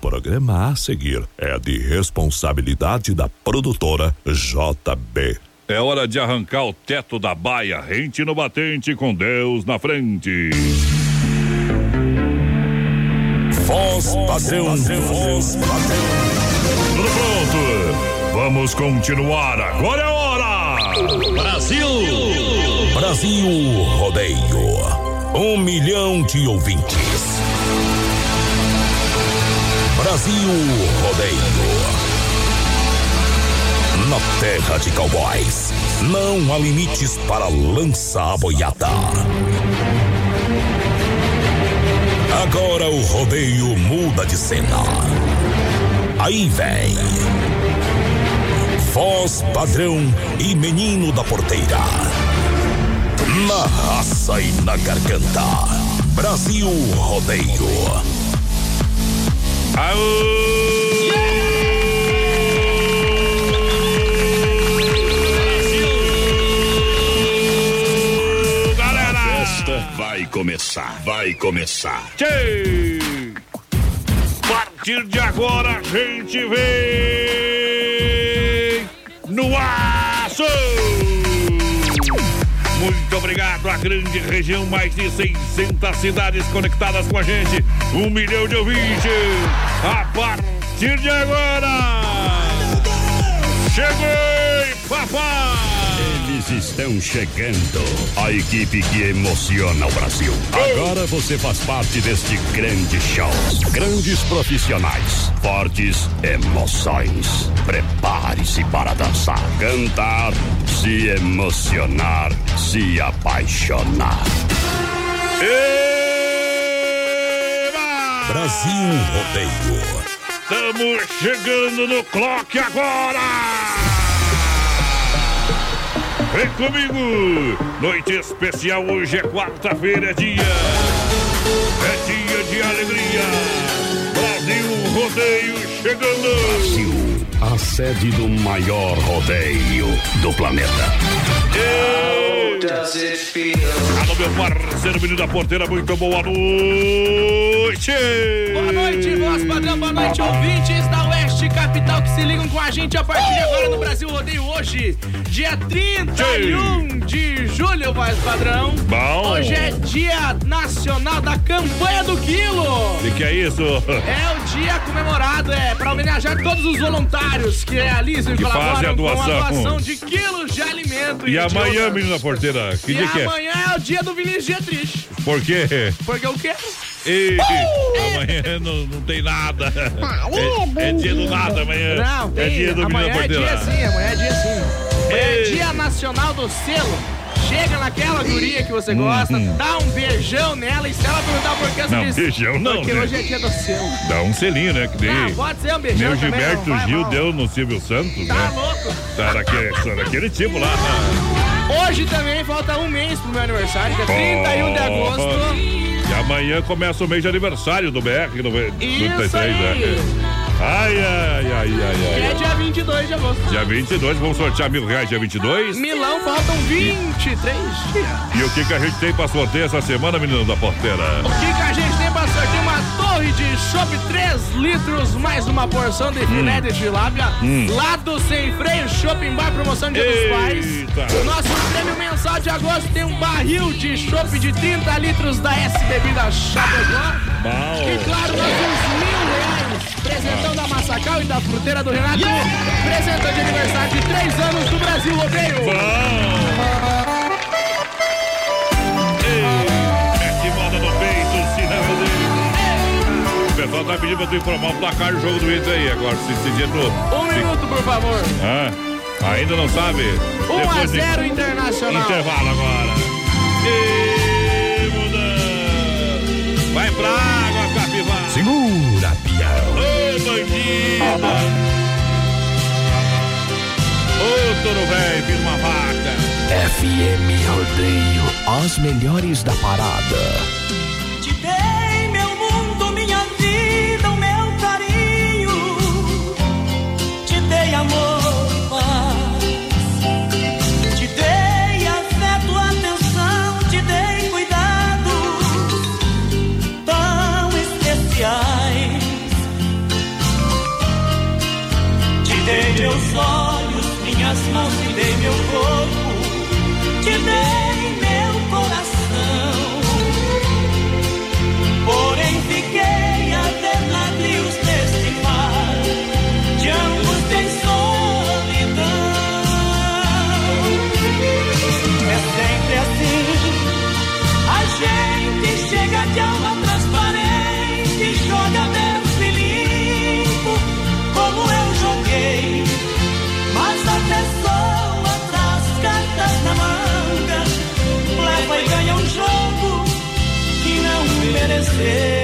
Programa a seguir é de responsabilidade da produtora JB. É hora de arrancar o teto da baia, rente no batente com Deus na frente. Voz padrão, voz padrão. Tudo pronto? Vamos continuar. Agora é hora! Brasil! Brasil Rodeio. Um milhão de ouvintes. Brasil Rodeio. Na terra de cowboys, não há limites para lança a boiada. Agora o rodeio muda de cena. Aí vem. Voz padrão e menino da porteira. Na raça e na garganta. Brasil Rodeio. Galera! A festa vai começar, vai começar. Tchê! A partir de agora a gente vem no aço! Muito obrigado à grande região, mais de 600 cidades conectadas com a gente, um milhão de ouvintes. A partir de agora, cheguei, papai! Eles estão chegando. A equipe que emociona o Brasil. Agora você faz parte deste grande show. Grandes profissionais, fortes emoções. Prepare-se para dançar, cantar, se emocionar, se apaixonar. Eba! Brasil Rodeio. Estamos chegando no clock agora! Vem comigo! Noite especial hoje é quarta-feira, é dia. É dia de alegria. Brasil Rodeio chegando! Brasil, a sede do maior rodeio do planeta. Alô, meu parceiro, menino da porteira, muito boa noite! Boa noite, voz padrão, boa noite, ouvintes da Capital que se ligam com a gente a partir de agora no Brasil Rodeio hoje, dia 31 de julho, voz padrão. Bom. Hoje é dia nacional da campanha do quilo. O que, que é isso? É o dia comemorado, é, para homenagear todos os voluntários que realizam e Que colaboram a com a doação. doação de quilos de alimento. E de amanhã, da porteira, que E dia que é? amanhã é o dia do Vinícius Dietrich. Por quê? Porque eu quero. Ei, amanhã não, não tem nada. É, é dia do nada amanhã. Não, tem. É dia do amanhã é dia sim, amanhã é dia sim. Amanhã é dia nacional do selo. Chega naquela guria que você gosta, dá um beijão nela e se ela perguntar por que você. Não, diz, beijão não, Porque né? hoje é dia do selo. Dá um selinho, né? Que Ah, nem pode ser um beijão meu também, Gilberto não vai Gil mal. deu no Silvio Santos, Tá né? louco? Tá daquele, tá daquele tipo lá. né? Hoje também falta um mês pro meu aniversário, que é 31 de agosto. Amanhã começa o mês de aniversário do BR, no, Isso 33, aí. né? Ai, ai, ai, ai, Que é ai. dia 22 de agosto. Dia 22, vamos sortear mil reais dia 22. Milão faltam 23 dias. E o que, que a gente tem pra sorteio essa semana, menino da porteira? O que, que a gente tem pra sortear? Uma torre de chopp 3 litros, mais uma porção de filé de tilápia. Lá do Sem Freio Shopping Bar, promoção Dia dos Pais. Nosso prêmio mensal de agosto tem um barril de chopp de 30 litros da S Bebida Chapecó. E claro, nossos mil reais. Presentão da Massacal e da Fruteira do Renato. Presentão de aniversário de 3 anos do Brasil Rodeio. Pessoal tá pedindo pra tu informar o placar do jogo do Inter aí agora, se esse dia tu... Um minuto, por favor. Ah, ainda não sabe? 1 a Depois de- 0 Internacional. Intervalo agora. E mudando. Vai pra água, capivara. Segura, pião. Ô, bandida. Ô, touro velho, vira uma vaca. FM Rodeio. As melhores da parada. Meu corpo, te dei yeah.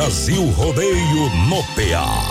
Brasil Rodeio no PA.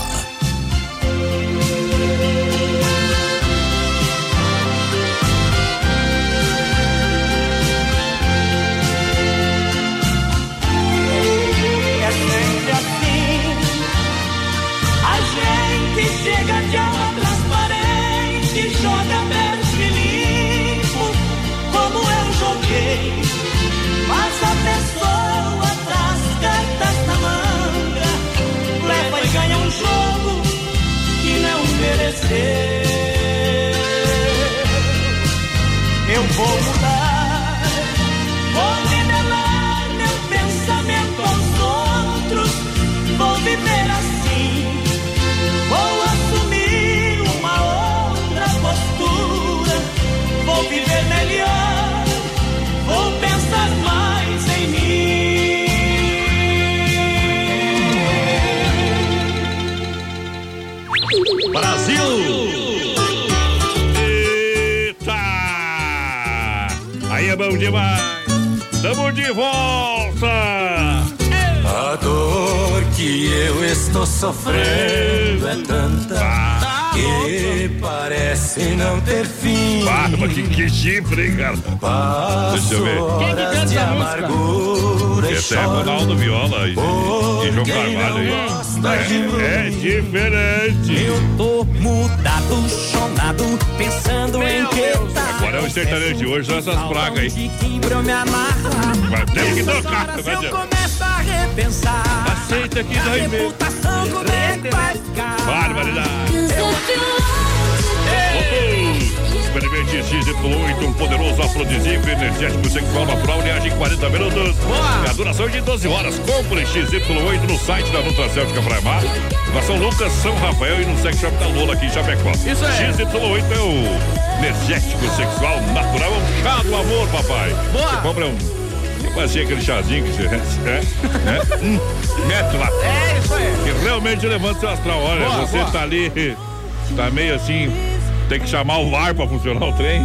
Eu demais! Tamo de volta! A dor que eu estou sofrendo é tanta que parece não ter fim. Barba, que, que chifre, hein, cara? Deixa eu ver. Quem que canta essa música? amargura Esse é. Ronaldo Viola e, e João Carvalho aí. não É, é diferente. Eu tô mudado, chonado, pensando em que tá. Agora é o sertanejo de hoje, são essas pragas aí. Vai ter que tocar, horas vai eu ter. começo a repensar. Aceita que dói mesmo. é que vai ficar? Barbaridade. Experimente XY8, um poderoso afrodisíaco energético sexual natural, linhagem 40 minutos. Boa. E a duração de 12 horas. Compre XY8 no site da Nutracêutica Praia Mar. Na São Lucas, São Rafael e no Sex Shop da Lola aqui em Chapecó. Isso é. XY8 é o energético sexual natural, é um chá do amor, papai. Boa. Você compra um... Passei aquele chazinho que você... É, é, hum, mete lá. É isso aí. Que realmente levanta seu astral. Olha, Boa, você boa. tá ali, tá meio assim, tem que chamar o VAR pra funcionar o trem.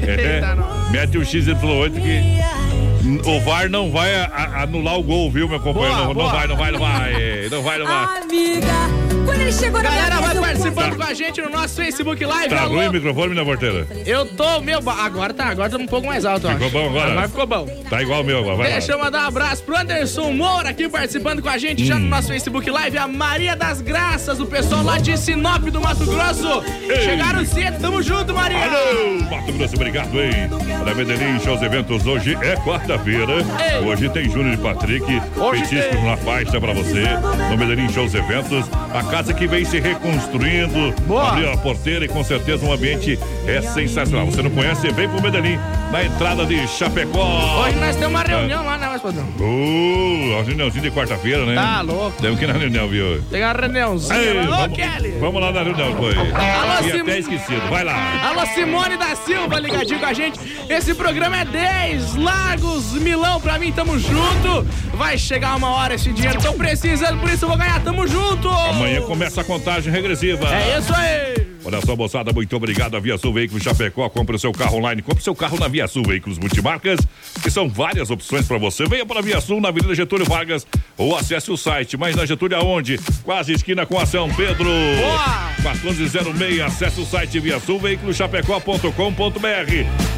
Eita, É, mete o XY8 que o VAR não vai anular o gol, viu, meu companheiro? Boa, não, boa. não vai, não vai, não vai. Não vai, não vai. Amiga, chegou na Galera, vai participando com a gente no nosso Facebook Live. Tá Alô? ruim o microfone, minha porteira? Eu tô, meu, agora tá, agora tá um pouco mais alto, ó. Ficou bom agora? Agora ficou bom. Tá igual o meu agora, vai Deixa lá. eu mandar um abraço pro Anderson Moura aqui participando com a gente já no nosso Facebook Live. A Maria das Graças, o pessoal lá de Sinop do Mato Grosso. Ei. Chegaram cedo, tamo junto, Maria. Alô, Mato Grosso, obrigado, hein? Olha, Medellín, shows eventos. Hoje é quarta-feira. Ei. Hoje tem Júnior e Patrick. Hoje Petiscos tem. na faixa pra você. No Medellín Shows Eventos. A casa que vem se reconstruindo. Boa. Abriu a porteira e com certeza um ambiente é sensacional. Você não conhece? Vem pro Medellín, na entrada de Chapecó. Hoje nós temos uma reunião lá, né, mais padrão? Uh, a reuniãozinha de quarta-feira, né? Tá louco. Temos que ir na reunião, viu? Tem uma reuniãozinha. Ei. Ô, vamos, Kelly. vamos lá na reunião depois. Alô, E Sim- até esquecido. Vai lá. Alô, Simone da Silva, ligadinho com a gente. Esse programa é 10 Lagos, Milão, pra mim, tamo junto. Vai chegar uma hora esse dinheiro, tô precisando, por isso eu vou ganhar, tamo junto. Amanhã começa a contagem regressiva. É isso aí. Olha só, moçada, muito obrigado. A Via Sul Veículos Chapecó. Compre o seu carro online. Compre o seu carro na Via Sul Veículos Multimarcas, que são várias opções para você. Venha para a Via Sul, na Avenida Getúlio Vargas, ou acesse o site. Mas na Getúlio aonde? Quase esquina com a São Pedro. Boa! 1406. Acesse o site Via Sul Veículos Chapecó.com.br.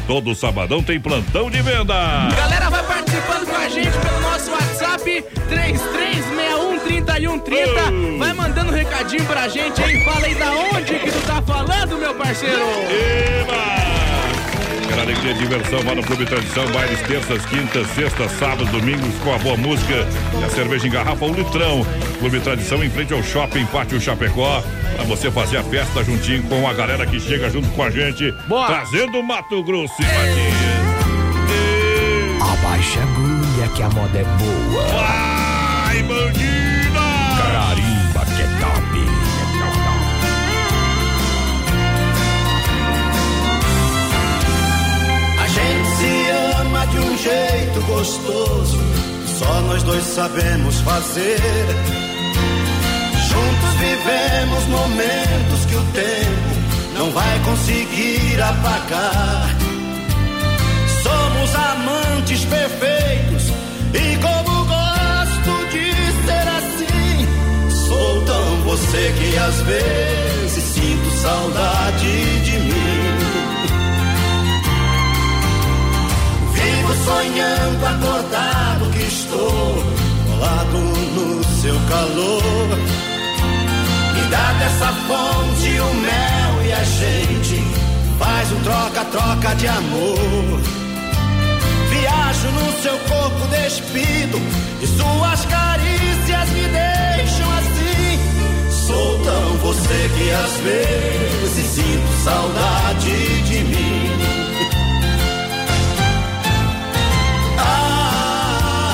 Todo sabadão tem plantão de venda. Galera, vai participando com a gente pelo nosso WhatsApp 33613130. Vai mandando um recadinho pra gente aí. Fala aí da onde que tu tá falando, meu parceiro. Eba! Aquela alegria e diversão lá no Clube Tradição, bailes terças, quintas, sextas, sábados, domingos, com a boa música e a cerveja em garrafa, um litrão. Clube Tradição em frente ao shopping Pátio Chapecó, pra você fazer a festa juntinho com a galera que chega junto com a gente, Boa. trazendo Mato Grosso e Matias. Abaixa que a moda é boa. Vai, bandida! Carimba que é top. A gente se ama de um jeito gostoso, só nós dois sabemos fazer. Juntos vivemos momentos que o tempo não vai conseguir apagar. Somos amantes perfeitos e como gosto de ser assim. Sou tão você que às vezes sinto saudade de mim. Vivo sonhando acordado que estou colado no seu calor. Me dá dessa fonte o mel e a gente faz um troca-troca de amor. No seu corpo despido e suas carícias me deixam assim. Sou tão você que às vezes sinto saudade de mim. Ah,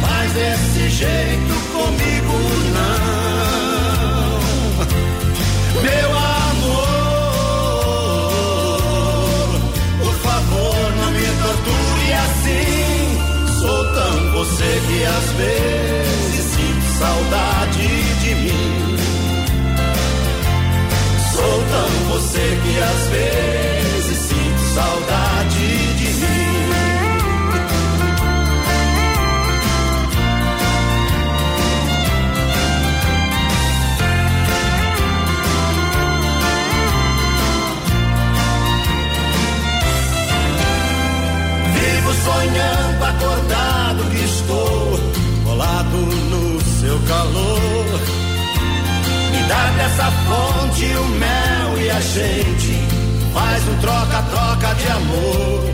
mas desse jeito comigo você que às vezes sinto saudade de mim. Sou tão você que às vezes sinto saudade colado no seu calor. Me dá dessa fonte o mel e a gente faz um troca-troca de amor.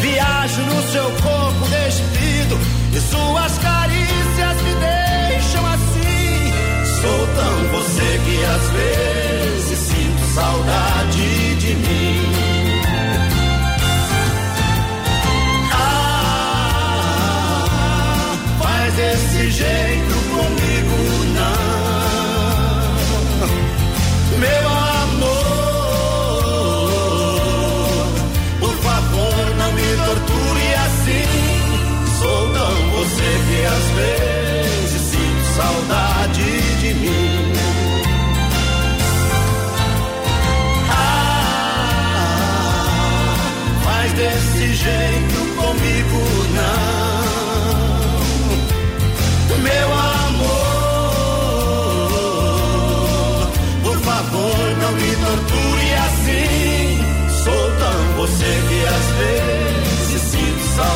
Viajo no seu corpo despido e suas carícias me deixam assim. Sou tão você que às vezes sinto saudade de mim. Desse jeito comigo não, meu amor. Por favor, não me torture assim. Sou tão você que às vezes sinto saudade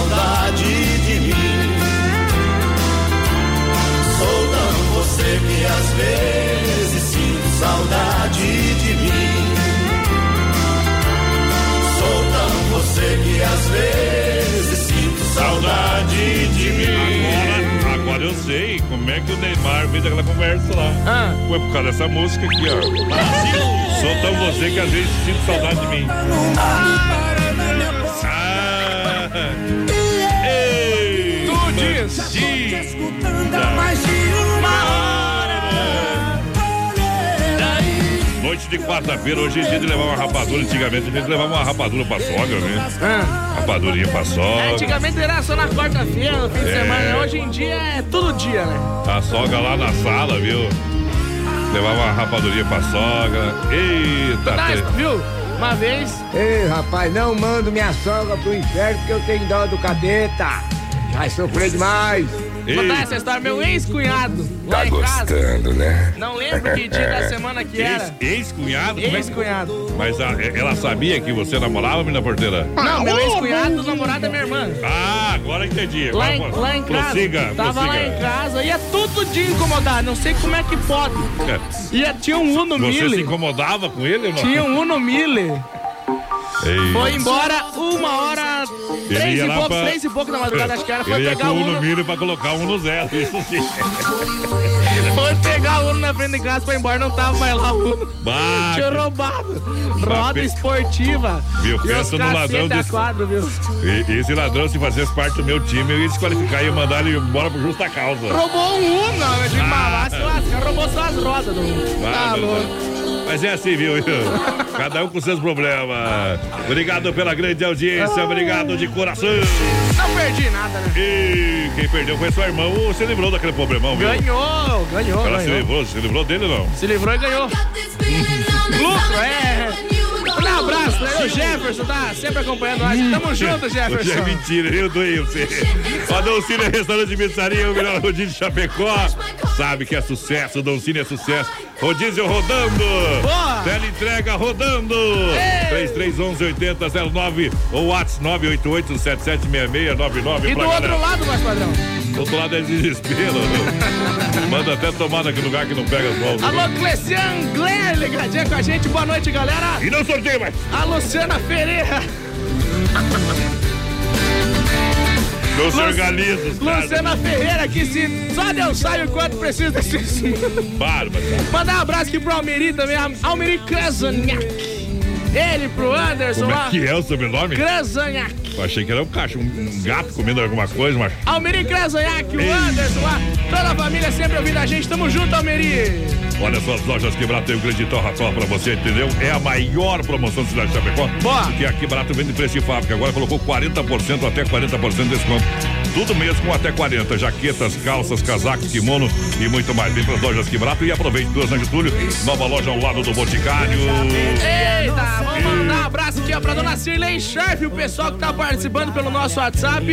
saudade de mim. Sou tão você que às vezes sinto saudade de mim. Sou tão você que às vezes sinto saudade de mim. Agora, agora eu sei como é que o Neymar fez aquela conversa lá. Ah. Foi por causa dessa música aqui, ó. Sou tão você que às vezes sinto saudade de mim. Ah. Diz. bandida. Noite de quarta-feira, hoje é dia de levar uma rapadura. Antigamente a gente levava uma rapadura pra sogra, né? Ah. Rapadurinha pra sogra. Antigamente era só na quarta-feira, no fim de É. semana. Hoje em dia é todo dia, né? A sogra lá na sala, viu? Levava uma rapadurinha pra sogra. Eita, Tá, tre- viu? Uma vez. Ei, rapaz, não mando minha sogra pro inferno porque eu tenho dó do cadeta. Já sofreu demais. Contar essa história. Meu ex-cunhado, lá em casa. né? Não lembro que dia da semana que era. Ex- Ex-cunhado? É que- Ex-cunhado. Mas a- ela sabia que você namorava, menina porteira? Não, meu ex-cunhado, namorado da minha irmã. Ah, agora entendi. Lá em, lá em casa. Prossiga, Tava lá prossiga. em casa, ia tudo de incomodar, não sei como é que pode. É. Ia, tinha um Uno Você se Mille. incomodava com ele, não? Tinha um Uno Mille. Ei. Foi embora uma hora, três e pouco, pra- três e pouco da madrugada, acho que era. Foi Ele ia pegar o um no Uno. milho pra colocar um no zero, isso sim. Foi pegar o Uno na frente de casa, foi embora, não tava mais lá o Uno. Bah, Tinha roubado. Roda pe- esportiva. Viu, pensa no ladrão desse- quadro, viu? E- Esse ladrão, se fizesse parte do meu time, eu ia desqualificar e ia mandar ele embora por justa causa. Roubou um Uno, eu digo, Ah. mas se roubou só as rodas do Uno. Ah, Tá louco. Mas é assim, viu? Cada um com seus problemas. Obrigado pela grande audiência, obrigado de coração. Não perdi nada, né? E quem perdeu foi sua irmã. Ô, Você livrou daquele problemão, viu? Ganhou, ganhou, Ela se ganhou. livrou, se livrou dele ou não? Se livrou e ganhou. Lucro, é. O Jefferson tá sempre acompanhando nós. Tamo junto, Hoje é Jefferson. mentira, eu doei você. Ó, Cine Restaurante de Pizzaria, o melhor rodízio de Chapecó. Sabe que é sucesso, Dom Cine é sucesso. Rodízio rodando. Boa. Teleentrega rodando. 3311-8009 ou WhatsApp 988-776699. E do outro lado, mais padrão. Do outro lado é desespero. Manda até tomar naquele lugar que não pega as mãos. Alô, Clecian Glenn, ligadinha com a gente. Boa noite, galera. E não sorteio mais. A Luciana Ferreira. Não se organiza. Luciana Ferreira, que se só Deus sabe o quanto precisa desse. Bárbaro. Mandar um abraço aqui pro Almeri também, Almeri Krasaniak. Ele pro Anderson Como é que é o sobrenome? Krasaniak. Eu achei que era um cachorro, um gato comendo alguma coisa, mas. Almeri Krasaniak, o. Anderson lá. Toda a família sempre ouvindo a gente. Tamo junto, Almeri. Olha só, as lojas que barato tem o grande torra torra pra você, entendeu? É a maior promoção da cidade de Chapecó. Boa. Porque aqui barato vende preço de fábrica. Agora colocou 40% até 40% de desconto. Tudo mesmo com até 40. Jaquetas, calças, casacos, kimono e muito mais. Vem pras lojas que barato e aproveite duas de julho. Nova loja ao lado do Boticário. Eita, vamos mandar um abraço aqui ó, pra dona Cirlei Sharp, o pessoal que tá participando pelo nosso WhatsApp.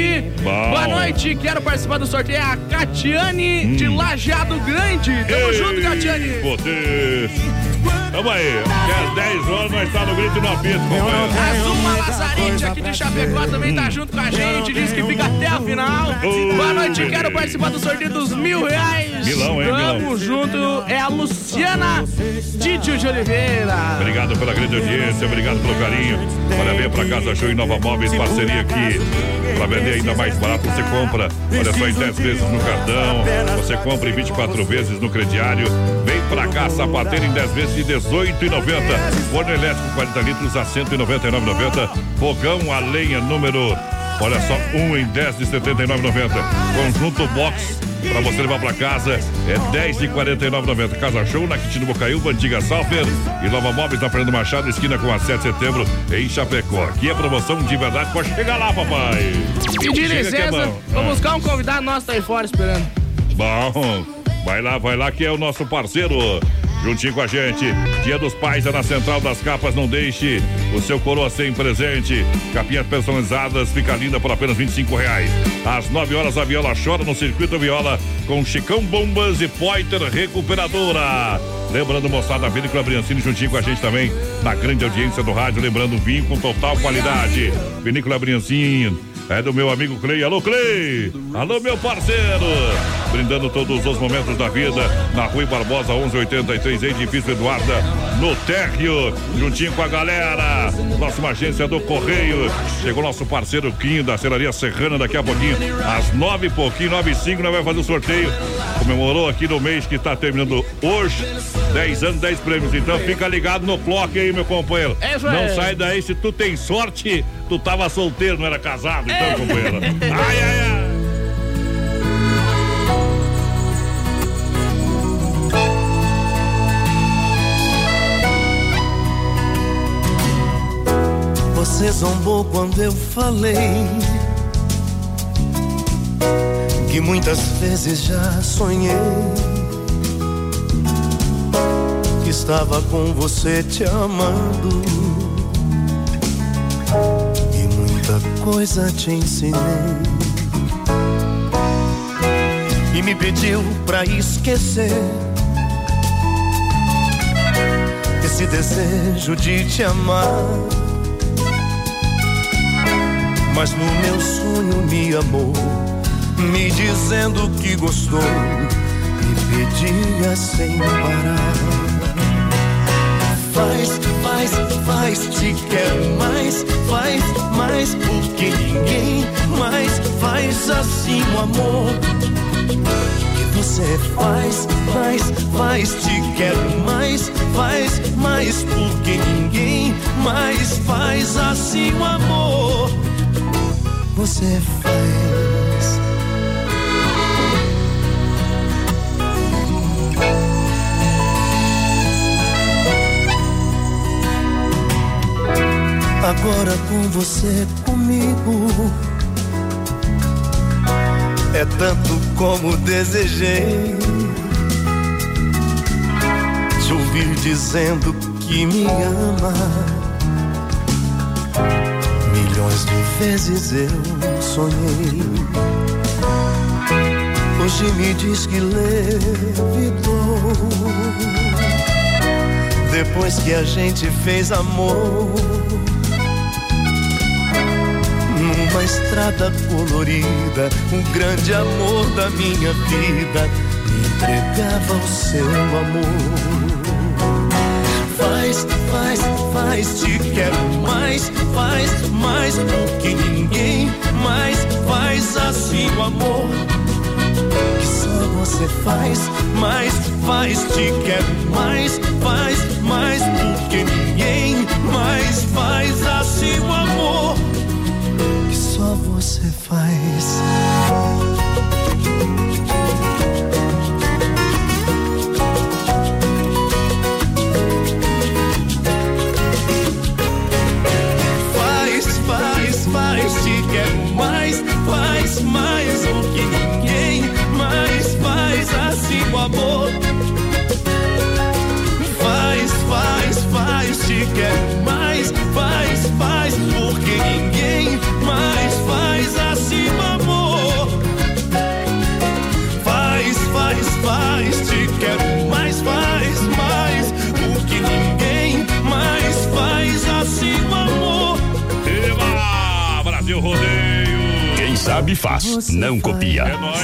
Bom. Boa noite, quero participar do sorteio. É a Catiane de Lajeado Grande. Tamo junto, Catiane. Você. Tamo aí. Às 10 horas nós tá no grito e no apito, companheiro. A Zuma Lazarete aqui de Chapecó também tá junto com a gente. Diz que fica até a final. Boa noite, quero participar do sorteio dos mil reais. Milão, hein, Tamo milão. junto. É a Luciana Dítio de Oliveira. Obrigado pela grande audiência, obrigado pelo carinho. Olha, venha pra Casa Show e Nova Móveis, parceria aqui. Pra vender ainda mais barato, você compra, olha só, em 10 vezes no cartão. Você compra em 24 vezes no crediário. Vem pra cá, sapateiro em 10 vezes de 18,90. Forno elétrico 40 litros a 199,90. Fogão a lenha número, olha só, 1 em 10 de 79,90. Conjunto box Pra você levar pra casa é 10 de 49,90. Casa Show na Quintino Bocaiúva, Antiga Salfer e Nova Móveis na Fernando Machado, esquina com a 7 de setembro em Chapecó. Aqui é promoção de verdade. Pode chegar lá, papai. Pedir é licença, bom. vou buscar um convidado nosso tá aí fora esperando. Bom, vai lá, vai lá que é o nosso parceiro. Juntinho com a gente. Dia dos Pais é na Central das Capas. Não deixe o seu coroa sem presente. Capinhas personalizadas, fica linda por apenas 25 reais. Às 9 horas, a Viola chora no Circuito Viola com Chicão Bombas e Poiter Recuperadora. Lembrando, moçada, a Vinícola Briancini juntinho com a gente também na grande audiência do rádio. Lembrando, vinho com total qualidade. Vinícola Briancini. É do meu amigo Clay. Alô, Clay! Alô, meu parceiro! Brindando todos os momentos da vida na Rui Barbosa 1183, edifício Eduarda, no térreo, juntinho com a galera. Próxima agência do Correio. Chegou nosso parceiro Quinho da Serraria Serrana daqui a pouquinho, às nove e pouquinho, nove e cinco, nós vamos fazer o sorteio. Comemorou aqui no mês que está terminando hoje. 10 anos, 10 prêmios. Então fica ligado no clock aí, meu companheiro. É Não sai daí, se tu tem sorte, tu tava solteiro, não era casado, então, companheiro. Ai, ai, ai. Você zombou quando eu falei que muitas vezes já sonhei estava com você te amando. E muita coisa te ensinei. E me pediu pra esquecer esse desejo de te amar. Mas no meu sonho me amou, me dizendo que gostou e pedia sem parar. Faz, faz, faz, te quero mais, faz mais, porque ninguém mais faz assim o amor que você faz, faz, faz, te quero mais, faz mais, porque ninguém mais faz assim o amor. Você faz. Agora com você comigo é tanto como desejei te ouvir dizendo que me ama. Milhões de vezes eu sonhei. Hoje me diz que levitou. Depois que a gente fez amor numa estrada colorida, o grande amor da minha vida me entregava o seu amor. Faz, faz, faz, te quero mais, faz mais, porque ninguém mais faz assim o amor. Que só você faz, mais, faz, te quero mais, faz mais, porque ninguém mais faz assim o amor que só você. Faz, quero mais, faz mais o que ninguém mais faz assim o amor. Faz, faz, faz, te quero mais, Sabe faz, não copia. É nóis!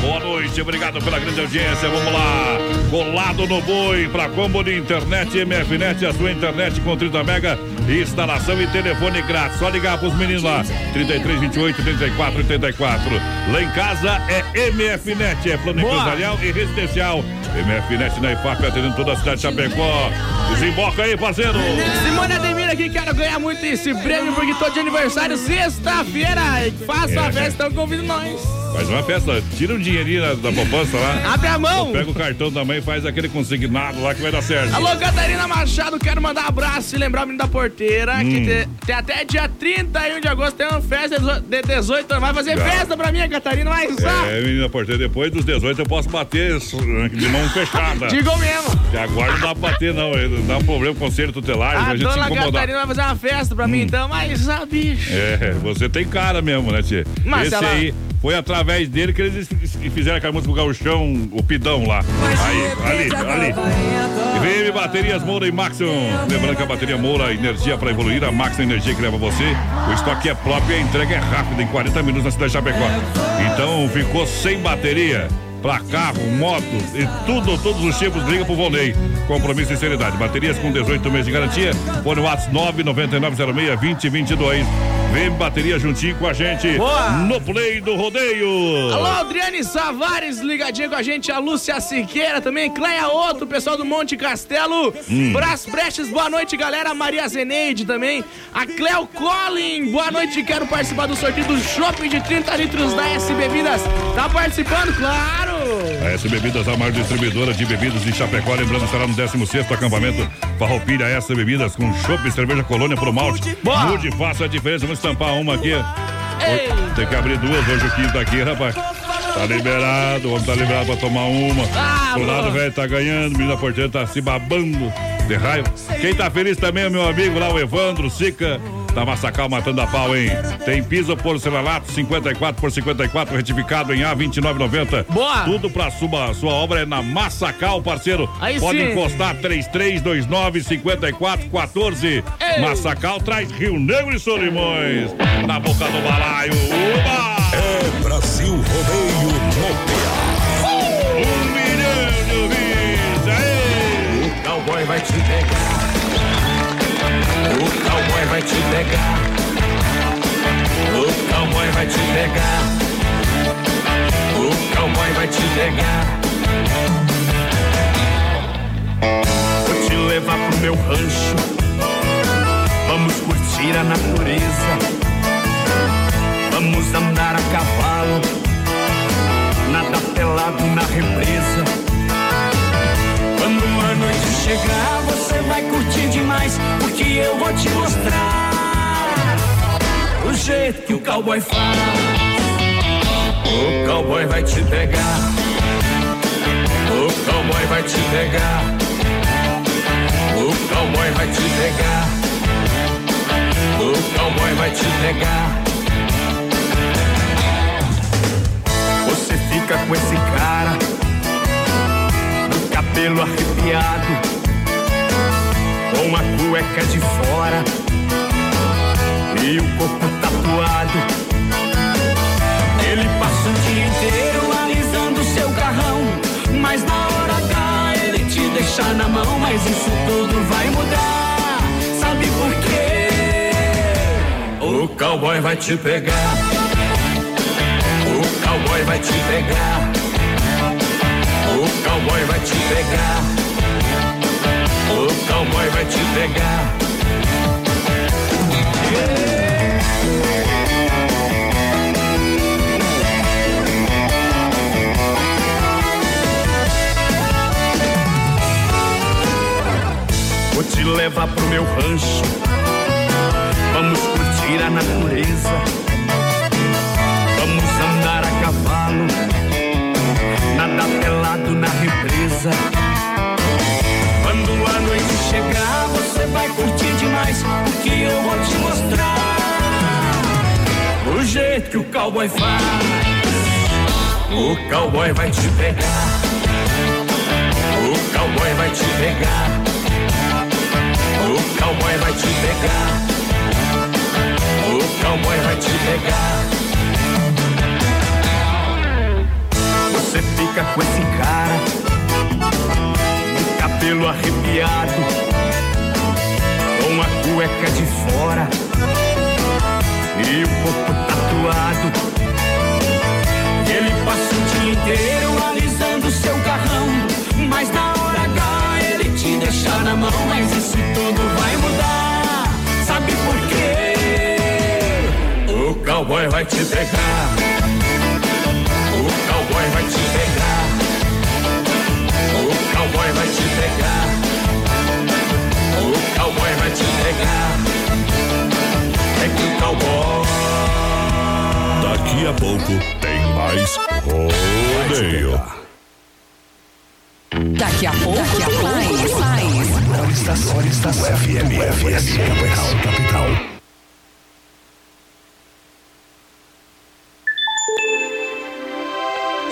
Boa noite, obrigado pela grande audiência. Vamos lá, colado no boi para combo de internet MFNet, a sua internet com 30 mega, instalação e telefone grátis. Só ligar pros meninos lá, 33 28 34 84. Lá em casa é MFNet, é plano empresarial e residencial. MFNet na IFAP atendendo toda a cidade de Chapecó. Desemboca aí, parceiro! Simone Ademir aqui, quero ganhar muito esse prêmio porque tô de aniversário sexta-feira. Faça É, a né? festa, então convido nós. Faz uma festa, tira um dinheirinho da, da poupança lá. Abre a mão. Pega o cartão também, faz aquele consignado lá que vai dar certo. Alô, Catarina Machado, quero mandar abraço e lembrar o menino da porteira Hum. que te- tem até dia 31 de agosto tem uma festa de 18 anos. Vai fazer Já. festa pra mim, Catarina, mas ah, É, menina porteira, depois dos 18 eu posso bater de mão fechada. digam mesmo. Que agora não dá pra bater, não. Dá um problema com o conselho tutelar, A a gente dona. Catarina vai fazer uma festa pra mim, então, mas ah, bicho. É, você tem cara mesmo, né, tia? Mas Esse ela- aí foi através dele que eles fizeram aquela música do Gauchão, o Pidão lá. Aí, ali, ali. VM Baterias Moura e Maxon. Lembrando que a bateria Moura, energia para evoluir, a Maxon Energia que leva você. O estoque é próprio e a entrega é rápida, em 40 minutos na cidade de Chapecó. Então, ficou sem bateria. Pra carro, moto e tudo, todos os tipos, liga pro Volney. Compromisso e seriedade. Baterias com 18 meses de garantia. Fone WhatsApp 99906-2022. Vem bateria juntinho com a gente Boa. no Play do Rodeio. Alô, Adriane Savares, ligadinha com a gente, a Lúcia Siqueira também, Cleia Otto, o pessoal do Monte Castelo, Hum. Brás Prestes, boa noite, galera, Maria Zeneide também, a Cleo Collin, boa noite, quero participar do sorteio do shopping de 30 litros da S Bebidas, tá participando? Claro! A S Bebidas, a maior distribuidora de bebidas de Chapecó. Lembrando, estará no 16 acampamento Farroupilha S Bebidas com chopp cerveja colônia pro malte. Boa. Mude, faça a diferença. Vamos estampar uma aqui. Tem que abrir duas hoje o quinto aqui, rapaz. Tá liberado, vamos tá liberado pra tomar uma. Ah, o lado velho tá ganhando, o menino porteiro tá se babando de raiva. Quem tá feliz também é o meu amigo lá, o Evandro Sica. Da Massacal matando a pau, hein? Tem piso porcelanato 54 por 54 retificado em A29,90. Boa! Tudo pra sua, sua obra é na Massacal, parceiro. Aí Pode sim. encostar 3329 5414. Ei. Massacal traz Rio Negro e Solimões. Na boca do balaio. Uba! É Brasil Rodeio no Um milhão de ouvintes. Aê! O cowboy vai te pegar. O cowboy vai te pegar. O cowboy vai te pegar. O cowboy vai te pegar. Vou te levar pro meu rancho. Vamos curtir a natureza. Vamos andar a cavalo. Nada pelado na represa. Noite chegar, você vai curtir demais, porque eu vou te mostrar o jeito que o cowboy faz. O cowboy vai te pegar. O cowboy vai te pegar. O cowboy vai te pegar. O cowboy vai te pegar. Você fica com esse cara cabelo arrepiado, com a cueca de fora e o corpo tatuado. Ele passa o dia inteiro alisando seu carrão, mas na hora H ele te deixa na mão. Mas isso tudo vai mudar, sabe por quê? O cowboy vai te pegar. O cowboy vai te pegar. Cowboy vai te pegar. O cowboy vai te pegar. Vou te levar pro meu rancho. Vamos curtir a natureza. Represa. Quando a noite chegar, você vai curtir demais. Porque eu vou te mostrar o jeito que o cowboy faz. O cowboy vai te pegar. O cowboy vai te pegar. O cowboy vai te pegar. O cowboy vai te pegar. Você fica com esse cara cabelo arrepiado, com a cueca de fora e o corpo tatuado. Ele passa o dia inteiro alisando seu carrão, mas na hora H ele te deixa na mão. Mas isso tudo vai mudar, sabe por quê? O cowboy vai te pegar. O cowboy vai te pegar. O cowboy vai te pegar. O cowboy vai te pegar. É que o cowboy. Daqui a pouco tem mais rodeio. Daqui a pouco, daqui a pouco mais, mais. Estação, estação FM, FM, capital, capital.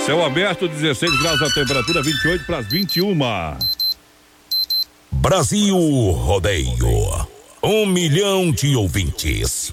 Céu aberto, 16 graus a temperatura, 28 para as 21. Brasil Rodeio. Um milhão de ouvintes.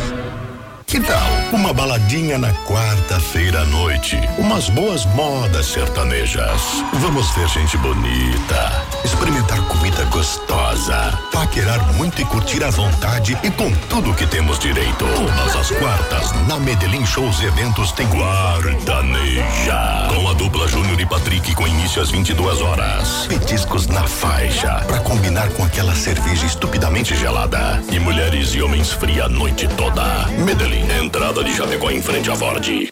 Que tal uma baladinha na quarta-feira à noite? Umas boas modas sertanejas. Vamos ver gente bonita, experimentar comida gostosa, paquerar muito e curtir à vontade e com tudo que temos direito. Todas as quartas, na Medellín Shows e Eventos tem Guardaneja. Com a dupla Júnior e Patrick com início às 22 horas. Petiscos na faixa, pra combinar com aquela cerveja estupidamente gelada. E mulheres e homens fria a noite toda. Medellín, entrada de Chapecó em frente à Ford.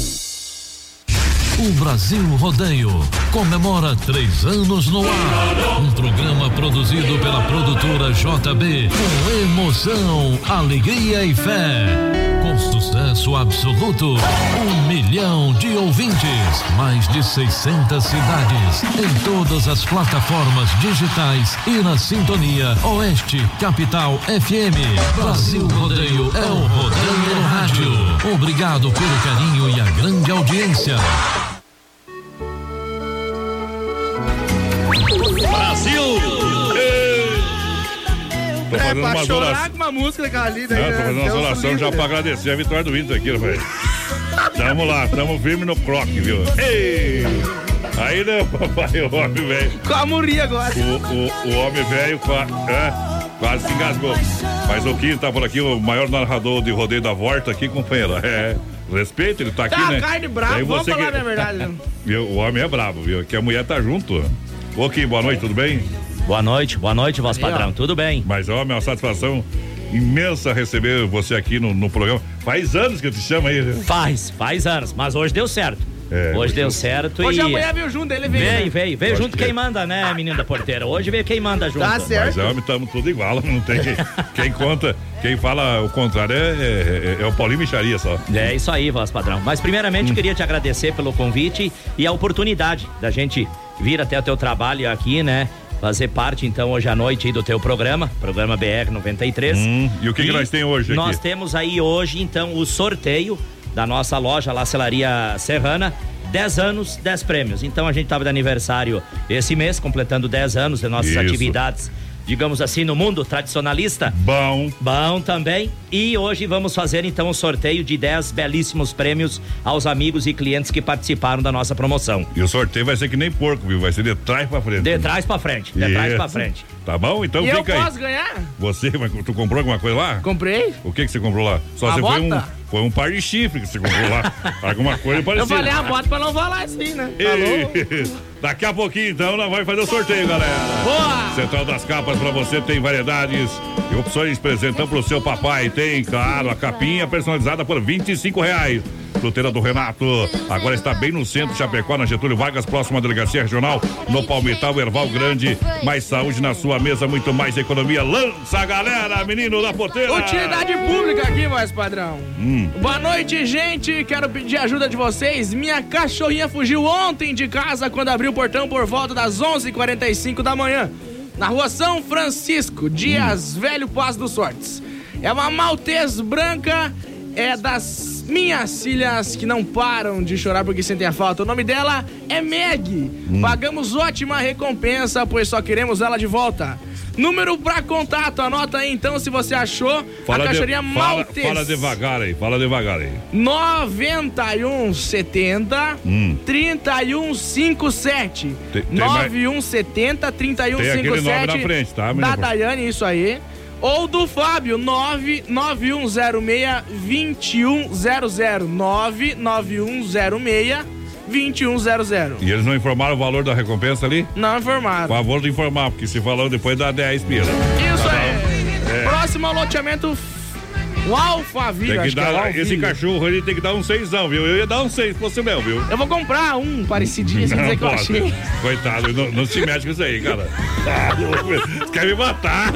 O Brasil Rodeio comemora três anos no ar. Um programa produzido pela produtora JB com emoção, alegria e fé. Sucesso absoluto, um milhão de ouvintes, mais de 600 cidades, em todas as plataformas digitais e na sintonia Oeste Capital FM. Brasil Rodeio é o Rodeio no Rádio. Obrigado pelo carinho e a grande audiência. Brasil! Tô É, fazendo pra uma chorar com uma música daquela ali, daí, Não, tô né? fazendo uma oração já pra agradecer a vitória do Inter aqui, velho. Tamo lá, tamo firme no croque, viu? Ei! Aí não, papai, o homem velho. Com a muria agora. O, o, o homem velho é, quase se engasgou. Mas o Kim tá por aqui, o maior narrador de rodeio da volta aqui, companheiro. É, respeito, ele tá aqui, Tá, né? carne brava, Daí vamos falar que- a verdade. né? O homem é bravo, viu? Que a mulher tá junto. Ô, Kim, boa noite, tudo bem? Boa noite, boa noite, voz Aí, ó. padrão. Tudo bem? Mas, ó, é uma satisfação imensa receber você aqui no, no programa. Faz anos que eu te chamo aí. né? Faz, faz anos, mas hoje deu certo. É, hoje deu hoje- certo Hoje e. amanhã veio junto, ele veio. Veio, né? veio, veio junto crer. quem manda, né, menino da porteira? Hoje veio quem manda junto. Tá Mas, homem, estamos tudo igual. Não tem quem, quem conta, quem fala o contrário é, é, é o Paulinho Micharia só. É isso aí, voz padrão. Mas primeiramente eu queria te agradecer pelo convite e a oportunidade da gente vir até o teu trabalho aqui, né? Fazer parte então hoje à noite do teu programa, programa BR 93. Hum, e o que que nós tem hoje Nós aqui? temos aí hoje então o sorteio da nossa loja Lacelaria Serrana. 10 anos, 10 prêmios. Então a gente estava de aniversário esse mês, completando 10 anos de nossas Isso. atividades, digamos assim, no mundo tradicionalista. Bom. Bom também. E hoje vamos fazer então o sorteio de 10 belíssimos prêmios aos amigos e clientes que participaram da nossa promoção. E o sorteio vai ser que nem porco, viu? Vai ser de trás pra frente. De trás pra frente, de trás pra frente. Tá bom? Então E eu fica aí. posso ganhar? Você, mas tu comprou alguma coisa lá? Comprei. O que que você comprou lá? Só A você foi um, bota? Foi um par de chifre que você comprou lá. alguma coisa Eu parecida. falei a bota pra não falar assim, né? Falou? E- Daqui a pouquinho, então, nós vamos fazer o sorteio, galera. Boa! Central das Capas pra você tem variedades e opções presentando pro seu papai. Tem, claro, a capinha personalizada por 25 reais. Fruteira do Renato. Agora está bem no centro, Chapecó, na Getúlio Vargas, próxima à delegacia regional, no Palmital, Erval Grande. Mais saúde na sua mesa, muito mais economia. Lança a galera, menino da porteira. Utilidade pública aqui, voz padrão. Hum. Boa noite, gente. Quero pedir ajuda de vocês. Minha cachorrinha fugiu ontem de casa quando abriu o portão por volta das 11h45 da manhã. Na rua São Francisco, Dias Velho Paz dos Sortes. É uma maltez branca, é das minhas filhas que não param de chorar porque sentem a falta. O nome dela é Meg. Pagamos ótima recompensa, pois só queremos ela de volta. Número pra contato, anota aí então se você achou a de- cachorrinha fala, fala devagar aí, fala devagar aí. 9170 Hum. 3157. Tem- tem mais- 9170 3157. Tem aquele nome na frente, tá, Da? Daiane, isso aí. Ou do Fábio, 99106 2100. 99106 2100. E eles não informaram o valor da recompensa ali? Não informaram. Favor de informar, porque se falou depois dá 10 pila. Isso aí. É. Próximo ao loteamento, o Alphaville. Tem que que é dar, esse Alphaville. cachorro ele tem que dar um seisão, viu? Eu ia dar um seis se fosse meu, viu? Eu vou comprar um parecidinho, sem dizer que eu achei. Coitado, não, não se mete com isso aí, cara. Ah, Você quer me matar?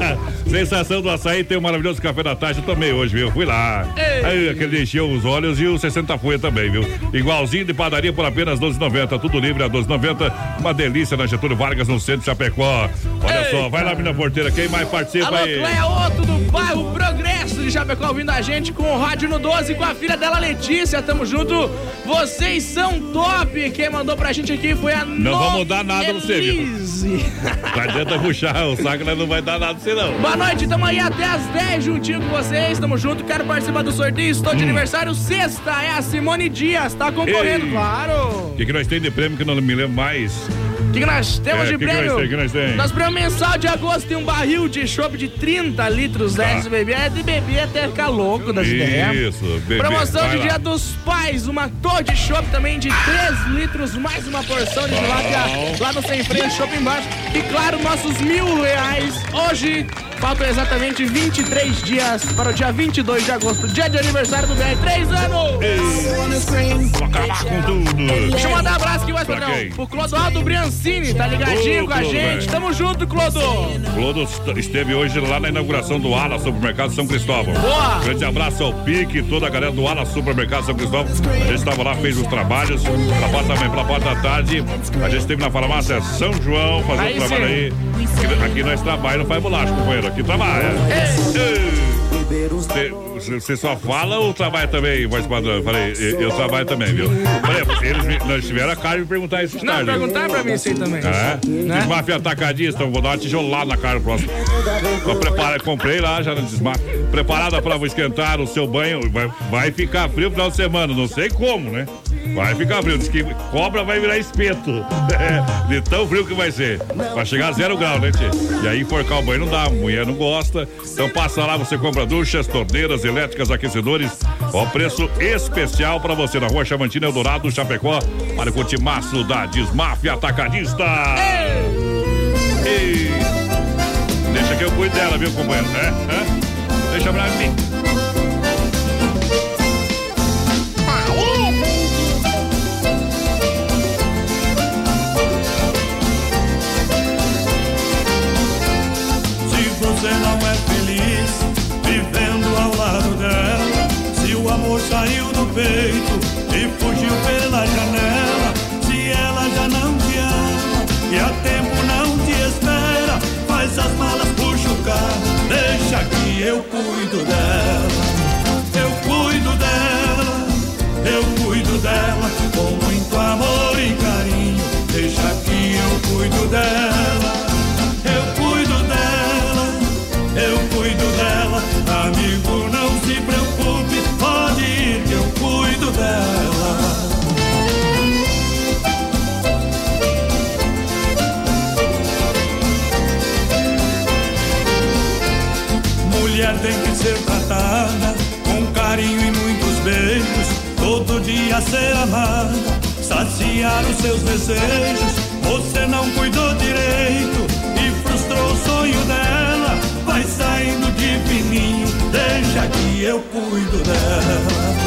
Sensação do açaí tem um maravilhoso café da tarde. Eu tomei hoje, viu? Fui lá. Aí aquele encheu os olhos e o 60 folha também, viu? Igualzinho de padaria por apenas 12,90. Tudo livre a 12,90. Uma delícia na Getúlio Vargas, no centro de Chapecó. Olha só, vai lá, mina porteira. Quem mais participa Alô, aí? Cléia Otto do bairro Progresso de Chapecó ouvindo a gente com o rádio no 12 com a filha dela Letícia. Tamo junto. Vocês são top. Quem mandou pra gente aqui foi a Não vamos dar nada viu? Elise. Não adianta puxar o saco, nós não vai dar nada pra você, não. Boa noite, tamo aí até as 10 juntinho com vocês. Tamo junto. Quero participar do sorteio. Estou Hum. de aniversário sexta. É a Simone Dias. Tá concorrendo, Ei. claro. O que, que nós temos de prêmio que eu não me lembro mais? Que, que nós temos É, de que nós prêmio? que nós tem? Nosso prêmio mensal de agosto tem um barril de chopp de 30 litros Tá. SBB. É de beber até ficar louco das ideias. Isso, bebê. Promoção vai de lá. Dia dos Pais, uma torre de chopp também de 3 litros, mais uma porção de tilápia lá no Sem Freio Chopp embaixo. E claro, nossos mil reais. Hoje faltam exatamente 23 dias para o dia 22 de agosto, dia de aniversário do BR. 3 anos! Vou acabar com tudo. Deixa eu mandar um abraço aqui, mais Pra padrão. quem? Pro Clodoaldo Briancini, tá ligadinho Ô, com a Clodo, gente. Tamo junto, Clodo. Clodo est- esteve hoje lá na inauguração do Ala Supermercado São Cristóvão. Boa! Grande abraço ao Pique, toda a galera do Ala Supermercado São Cristóvão. A gente estava lá, fez os trabalhos. Pra parte também, pela parte da tarde. A gente esteve na farmácia São João, fazendo um trabalho sim. aí. Aqui, aqui nós trabalhamos, não faz bolacha, companheiro. Aqui trabalha. Você- Você só fala ou trabalha também, voz padrão? Eu Falei, eu, eu trabalho também, viu? Falei, eles me- nós tiveram a cara de me perguntar isso Não, tarde. perguntar pra mim isso aí também. É? Né? Desmafia atacadista, vou dar uma tijolada na cara próximo. Tô prepara, comprei lá já no desmafia. Preparada para esquentar o seu banho. Vai, vai ficar frio no final de semana, não sei como, né? Vai ficar frio. Diz que cobra vai virar espeto. De tão frio que vai ser. Vai chegar a zero grau, né, tchê? E aí enforcar o banho não dá, a mulher não gosta. Então passa lá, você compra duchas, torneiras, elétricas, aquecedores. Ó, preço especial para você na rua Chamantina Eldorado, Chapecó. Para o Cotimaço da Desmafia Atacadista. Ei. Deixa que eu cuido dela, viu, companheiro? É? É? Deixa pra mim. Se você não é saiu do peito e fugiu pela janela, se ela já não te ama e a tempo não te espera, faz as malas, puxa o carro, deixa que eu cuido dela. Eu cuido dela, eu cuido dela com muito amor e carinho. Deixa que eu cuido dela. Ser amada, saciar os seus desejos. Você não cuidou direito e frustrou o sonho dela. Vai saindo de fininho, deixa que. Eu cuido dela.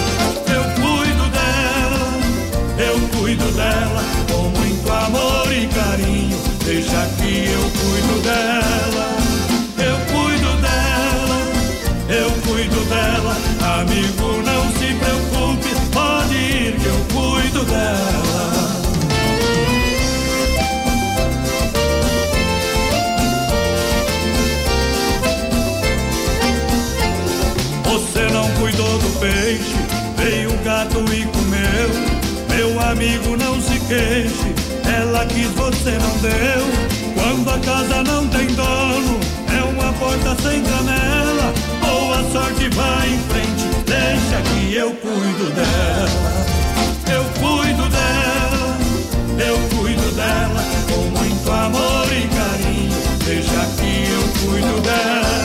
Quis, você não deu. Quando a casa não tem dono, é uma porta sem janela. Boa sorte, vai em frente, deixa que eu cuido dela. Eu cuido dela, eu cuido dela, com muito amor e carinho. Deixa que eu cuido dela.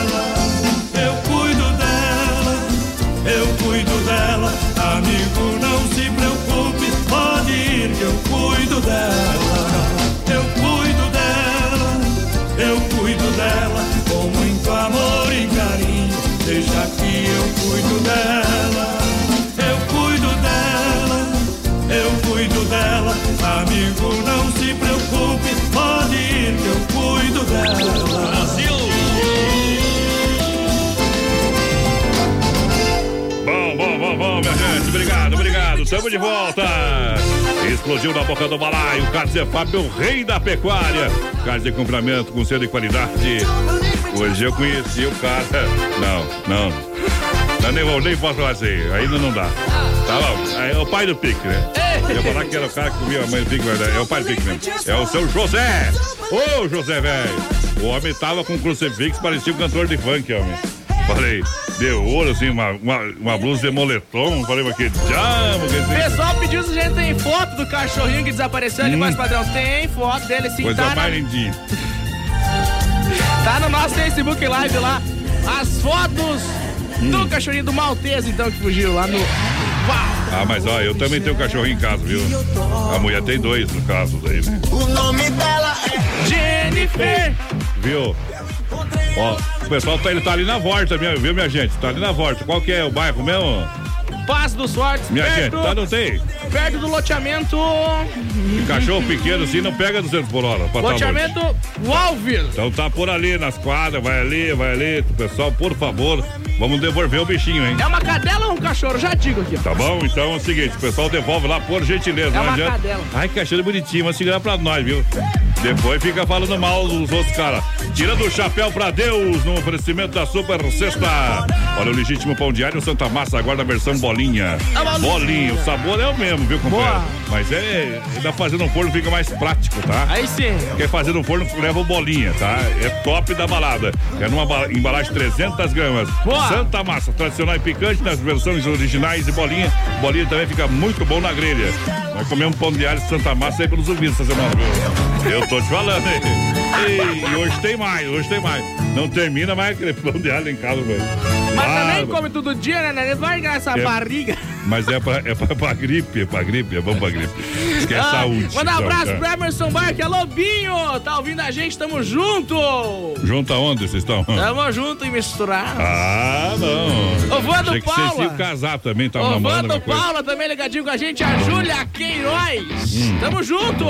Cuido dela. Eu cuido dela, eu cuido dela. Amigo, não se preocupe, pode ir que eu cuido dela. Brasil! Bom, bom, bom, bom, minha gente. Obrigado, obrigado. Tamo de volta. Explodiu na boca do balaio. Carlos Zefap, o rei da pecuária. Carlos de comprimento com selo de qualidade. Hoje eu conheci o cara. Não, não. Não nem, vou- nem posso falar assim. Ainda não dá. Tá bom. É o pai do Pique, né? Eu falar que era o cara que comia a mãe do Pique, mas é o pai do Pique mesmo. É o seu José. Ô, José, velho. O homem tava com um crucifixo, parecia um cantor de funk, homem. Falei, deu ouro, assim, uma, uma, uma blusa de moletom. Falei, mas que diabo que é isso? pessoal pediu se a gente tem foto do cachorrinho que desapareceu ali, Hum. mais padrão. Tem foto dele sim, Coisa tá, na- mais lindinha. tá no nosso Facebook Live lá. As fotos. Do cachorrinho do Maltese, então, que fugiu lá no. Ah, mas ó, eu também tenho um cachorrinho em casa, viu? A mulher tem dois, no caso daí, né? O nome dela é Jennifer. Viu? Ó, o pessoal tá, ele tá ali na volta, viu, minha gente? Tá ali na volta. Qual que é o bairro mesmo? Passo dos Fortes, Minha perto, gente, tá, não tem? perto do loteamento. E cachorro pequeno assim não pega 200 por hora. tá. Loteamento Walville. Então tá por ali nas quadras, vai ali, vai ali. Pessoal, por favor, vamos devolver o bichinho, hein? É uma cadela ou um cachorro? Já digo aqui, ó. Tá bom? Então é o seguinte, o pessoal devolve lá por gentileza. É uma adianta. cadela. Ai, cachorro bonitinho, mas segurar pra nós, viu? Depois fica falando mal dos outros caras. Tirando o chapéu pra Deus no oferecimento da Super Sexta. Olha o legítimo pão diário Santa Massa, agora na versão bolinha. Ah, Bolinha, o sabor é o mesmo, viu, companheiro? Boa. Mas é, ainda fazendo no forno fica mais prático, tá? Aí sim. Quer fazer no forno, leva o bolinha, tá? É top da balada. É numa ba- embalagem 300 gramas. Boa. Santa Massa, tradicional e picante nas versões originais e bolinha. Bolinha também fica muito bom na grelha. Vai comer um pão de alho de Santa Massa aí pelos ouvidos essa semana, viu? Eu tô te falando, hein? E hoje tem mais, hoje tem mais. Não termina mais aquele pão de alho em casa, velho. Mas também come todo dia, né, né? Vai ganhar essa É. barriga. Mas é pra, é pra, pra gripe, é pra gripe, é bom pra gripe. Isso que é Ah, saúde. Manda um abraço tá. pro Emerson Barque. Alô, Binho! Tá ouvindo a gente? Tamo junto! Junto aonde vocês estão? Tamo junto e misturado. Ah, não. Ô, Vando vocês Paula. iam casar também, Ô, namorando Vando. Paula também ligadinho com a gente. A Júlia Queiroz. Hum. Tamo junto!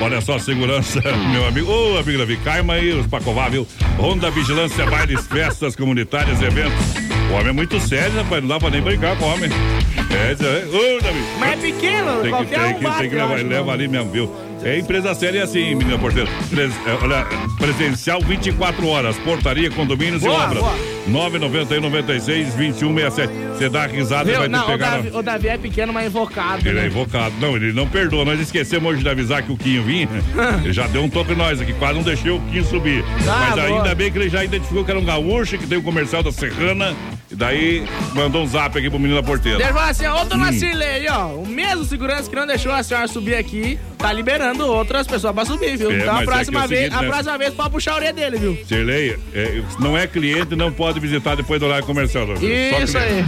Olha só, segurança, meu amigo. Ô, amigo Davi, caima aí os Pacovar, viu? Ronda Vigilância, bailes, festas comunitárias, eventos. O homem é muito sério, rapaz. Não dá pra nem brincar com o homem. É, aí. Ô, Davi. Mas é pequeno, Tem que, qualquer tem um que, bate, tem que levar, leva não. ali mesmo, viu? É empresa séria é assim, menina porteira. Pres- é, olha, presencial 24 horas, portaria, condomínios Boa, e obras. boa. 991 96 2167. Você dá risada e Viu? vai Não, o pegar. na- Davi, o Davi é pequeno, mas invocado. Ele é né? invocado. Não, ele não perdoa. Nós esquecemos hoje de avisar que o Quinho vinha. Ele já deu um toque em nós aqui, quase não deixou o Quinho subir. Ah, Mas ainda boa. bem que ele já identificou que era um gaúcho, que tem o comercial da Serrana. E daí mandou um zap aqui pro menino da porteira. Ele falou assim, ô dona Hum. Cirlei, ó, o mesmo segurança que não deixou a senhora subir aqui, tá liberando outras pessoas pra subir, viu? É, então a é que é o próxima vez, seguinte, a né? próxima vez pode puxar a orelha dele, viu? Cirlei, é, não é cliente, não pode visitar depois do horário comercial. Isso aí.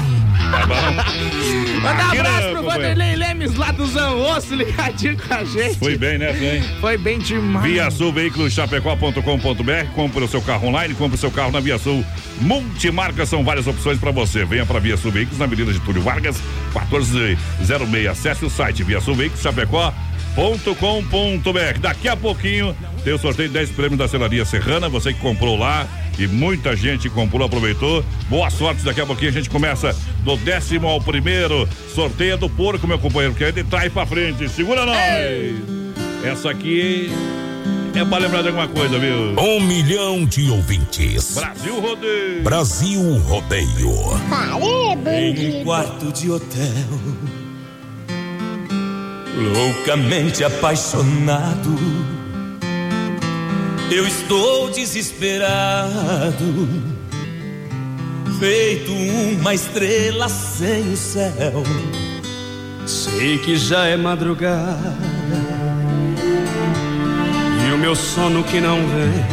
Tá bom? Mandar um abraço pro. Vanderlei Lemes lá do Zanrosso, ligadinho com a gente. Foi bem, né, hein? Foi bem demais. Via Sul Veículos Chapecó.com.br. Compre o seu carro online, compre o seu carro na Via Sul. Multimarcas são várias opções para você. Venha para Via Sul Veículos na Avenida Getúlio Vargas, 1406. Acesse o site Via Sul Veículos Chapecó.com.br. Daqui a pouquinho tem o sorteio de 10 prêmios da Celaria Serrana. Você que comprou lá e muita gente comprou, aproveitou. Boa sorte. Daqui a pouquinho a gente começa do décimo ao primeiro. Sorteio do porco, meu companheiro, que é de trás pra frente. Segura nós! Essa aqui é pra lembrar de alguma coisa, viu? Um milhão de ouvintes. Brasil Rodeio. Brasil Rodeio. Em um quarto de hotel, loucamente apaixonado, eu estou desesperado, feito uma estrela sem o céu. Sei que já é madrugada e o meu sono que não vem.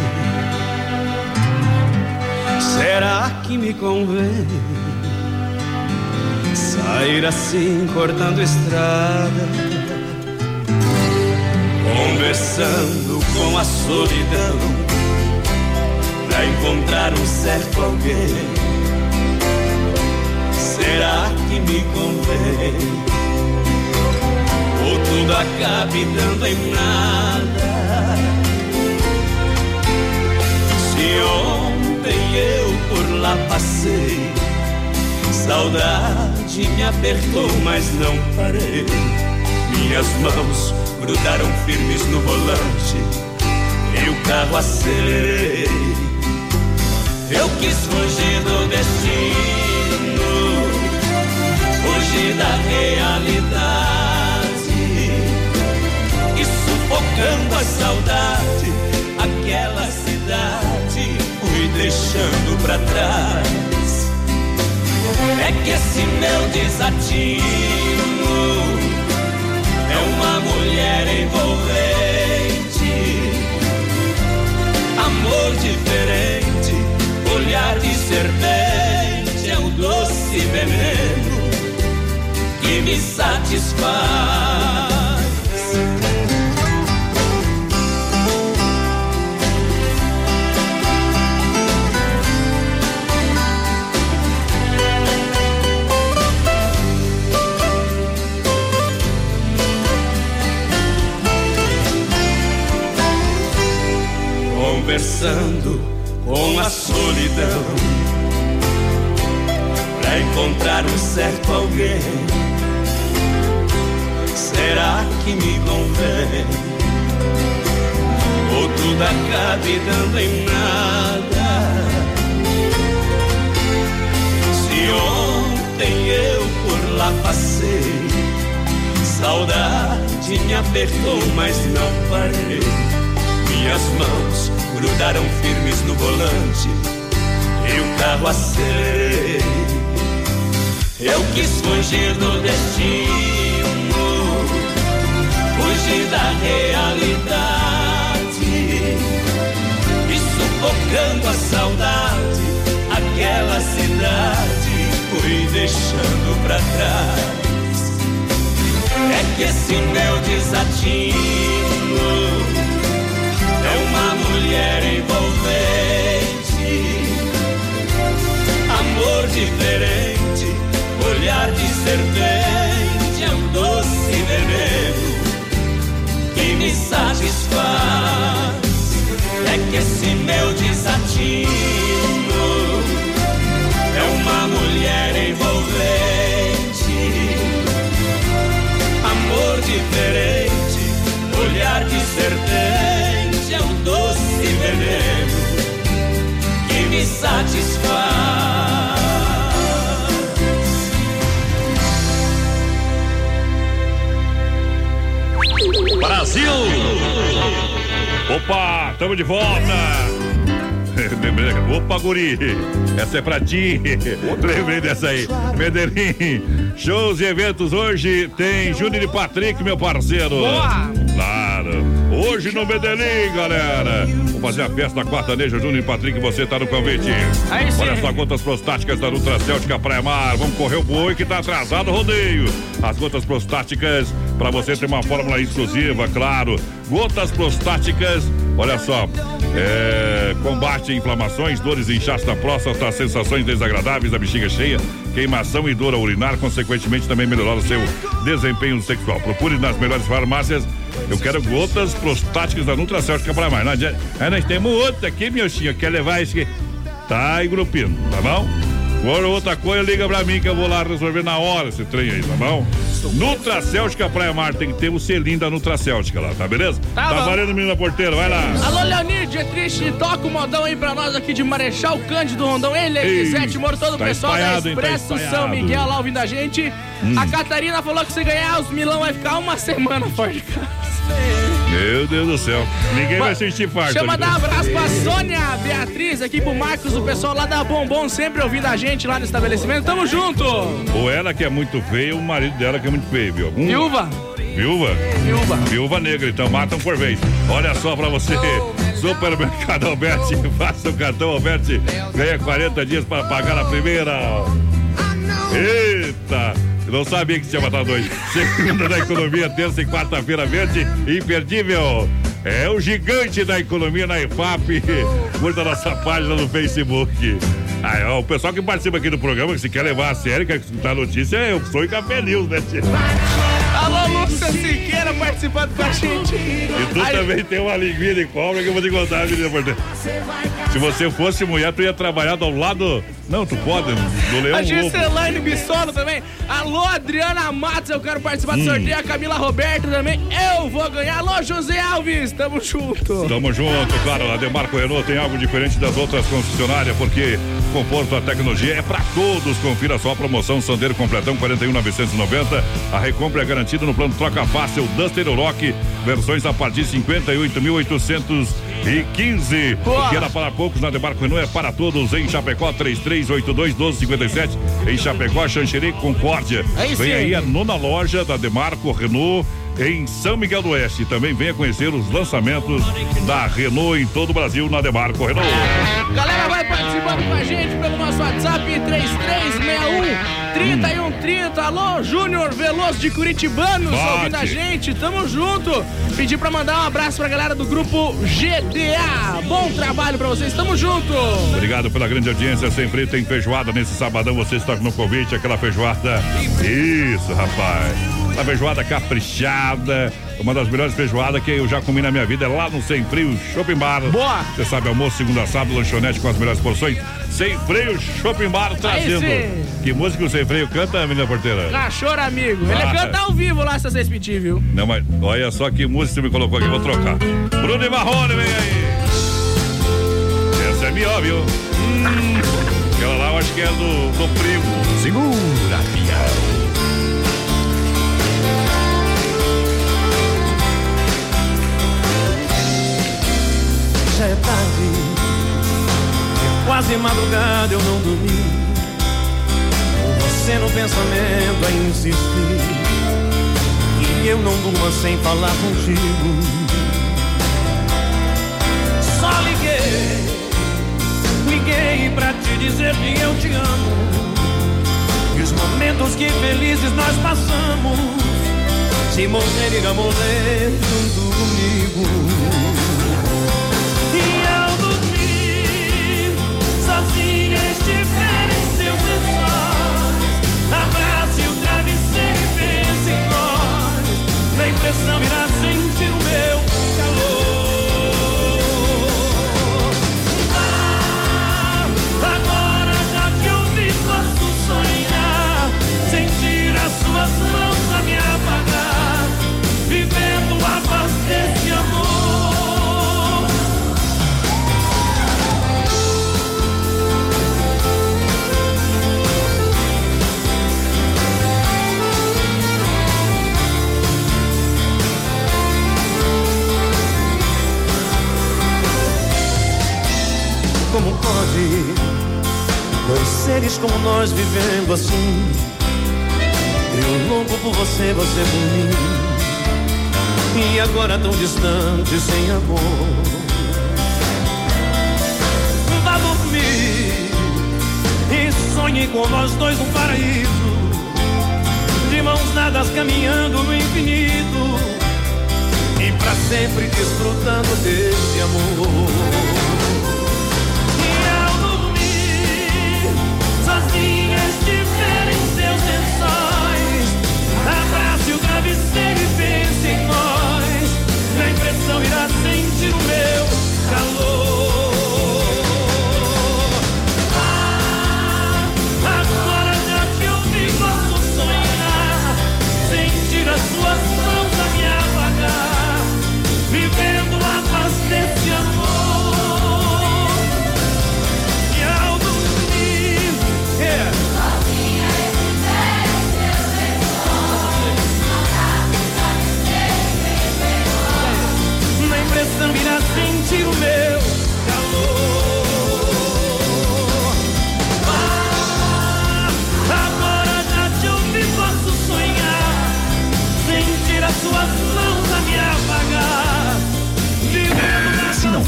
Será que me convém? Sair assim cortando estrada, conversando com a solidão, pra encontrar um certo alguém. Será que me convém? Ou tudo acabe dando em nada? Se ontem eu por lá passei. Saudade me apertou, mas não parei. Minhas mãos grudaram firmes no volante e o carro acelerei. Eu quis fugir do destino, fugir da realidade e sufocando a saudade, aquela cidade fui deixando pra trás. É que esse meu desatino é uma mulher envolvente, diferente, olhar de serpente é o doce veneno que me satisfaz. Conversando com a solidão pra encontrar um certo alguém. Será que me convém? Ou tudo acabe dando em nada? Se ontem eu por lá passei, saudade me apertou, mas não parei. Minhas mãos grudaram firmes no volante e o carro acelerei. Eu quis fugir do destino, fugir da realidade e sufocando a saudade, aquela cidade fui deixando pra trás. É que esse meu desatino mulher envolvente, amor diferente, olhar de serpente, é um doce veneno que me satisfaz. É que esse meu desatino é uma mulher envolvente, amor diferente, olhar de serpente satisfaz. Brasil! Opa, estamos de volta! Opa, guri, essa é pra ti. Lembrei dessa aí. Medellín, shows e eventos hoje tem Júnior e Patrick, meu parceiro. Boa! Hoje no Medellín, galera. Vamos fazer a festa da Quartaneja Júnior e Patrick, você tá no convite. Olha só, gotas prostáticas da Nutracêutica Praia Mar. Vamos correr o boi que tá atrasado o rodeio. As gotas prostáticas, para você ter uma fórmula exclusiva, claro. Gotas prostáticas, olha só. É, combate inflamações, dores e inchaço da próstata, sensações desagradáveis da bexiga cheia, queimação e dor ao urinar, consequentemente também melhorar o seu desempenho sexual. Procure nas melhores farmácias. Eu quero gotas prostáticas da Nutracêutica para mais. Aí nós temos outra aqui, meu senhor, quer levar esse aqui. Tá aí grupinho, tá bom? For outra coisa, liga pra mim que eu vou lá resolver na hora esse trem aí, tá bom? Nutracêutica Praia Mar tem que ter o selinho da Nutracêutica lá, tá beleza? Tá bom. valendo, menina porteira, vai lá. Alô, Leonir, é triste, toca o modão aí pra nós aqui de Marechal Cândido Rondão. Ele, Elisete, Moro, todo o tá pessoal da espalhado, hein, tá Expresso. São Miguel lá ouvindo a gente. Hum. A Catarina falou que se ganhar os Milão vai ficar uma semana fora de casa. Meu Deus do céu. Ninguém vai sentir farto. Chama ali. dar um abraço pra Sônia Beatriz, aqui pro Marcos, o pessoal lá da Bombom, sempre ouvindo a gente lá no estabelecimento. Tamo junto! Ou ela que é muito feia, o marido dela que é muito feio, viu? Algum... Viúva? Viúva? Viúva. Viúva negra, então matam por vez. Olha só pra você. Supermercado Alberti, faça o cartão Alberti, ganha 40 dias para pagar a primeira. Eita! Não sabia que tinha matado dois. Segunda da economia, terça e quarta-feira verde, imperdível. É o gigante da economia na EFAP. Curta nossa página no Facebook. Aí, o pessoal que participa aqui do programa, que se quer levar a sério, quer escutar a notícia, eu sou em Café News, né? Alô, Lúcia Siqueira participando com a gente. E tu Aí- também tem uma linguinha de cobra que eu vou te contar, menina porteira. Se você fosse mulher, tu ia trabalhar ao lado. Não, tu pode, do Leão A Lobo. Gislaine Bissolo também. Alô, Adriana Matos, eu quero participar do Hum. sorteio. A Camila Roberto também. Eu vou ganhar. Alô, José Alves, tamo junto. Tamo junto, claro. A Demarco Renault tem algo diferente das outras concessionárias, porque conforto, a tecnologia é pra todos. Confira só a promoção Sandeiro Completão 41,990. A recompra é garantida no plano Troca Fácil Duster Rock, versões a partir de 58.815. O que era para poucos na Demarco Renault é para todos em Chapecó 3382-1257. Em Chapecó, Xanxerê, Concórdia. Aí Vem aí a nona loja da Demarco Renault em São Miguel do Oeste. Também venha conhecer os lançamentos da Renault em todo o Brasil na Demarco Renault. Galera, vai participando com a gente pelo nosso WhatsApp 3361 3130. Alô, Júnior Veloso de Curitibanos, Bate. ouvindo a gente. Tamo junto. Pedir pra mandar um abraço pra galera do grupo GDA. Bom trabalho pra vocês. Tamo junto. Obrigado pela grande audiência. Sempre tem feijoada nesse sabadão. Você está no convite, aquela feijoada. Isso, rapaz. Uma feijoada caprichada. Uma das melhores feijoadas que eu já comi na minha vida é lá no Sem Frio Shopping Bar. Boa! Você sabe, almoço, segunda a sábado, lanchonete com as melhores porções. Sem Freio Shopping Bar trazendo. Que música o Sem Freio canta, menina porteira? Cachorro amigo. Ele Ah. canta ao vivo lá, se vocês pedirem, viu? Não, mas olha só que música você me colocou aqui, vou trocar. Bruno e Marrone, vem aí. Essa é minha, viu? Hum, aquela lá eu acho que é do, do primo. Segura, Já é tarde, é quase madrugada, eu não dormi. Você no pensamento a insistir. E eu não durmo sem falar contigo. Só liguei, liguei pra te dizer que eu te amo. E os momentos que felizes nós passamos. Se morrer, irá morrer junto comigo. Nós. Seres como nós vivendo assim? Eu louco por você, você por mim. E agora tão distante, sem amor. Vá dormir e sonhe com nós dois no paraíso. De mãos dadas caminhando no infinito. E pra sempre desfrutando desse amor. Impressão irá sentir o meu calor.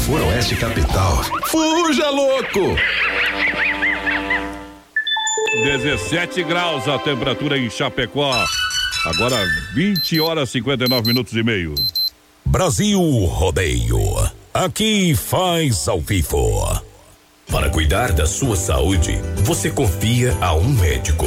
Na Se não for Oeste Capital, fuja louco! 17 graus a temperatura em Chapecó. Agora 20 horas 59 minutos e meio. Brasil Rodeio. Aqui faz ao vivo. Para cuidar da sua saúde, você confia a um médico.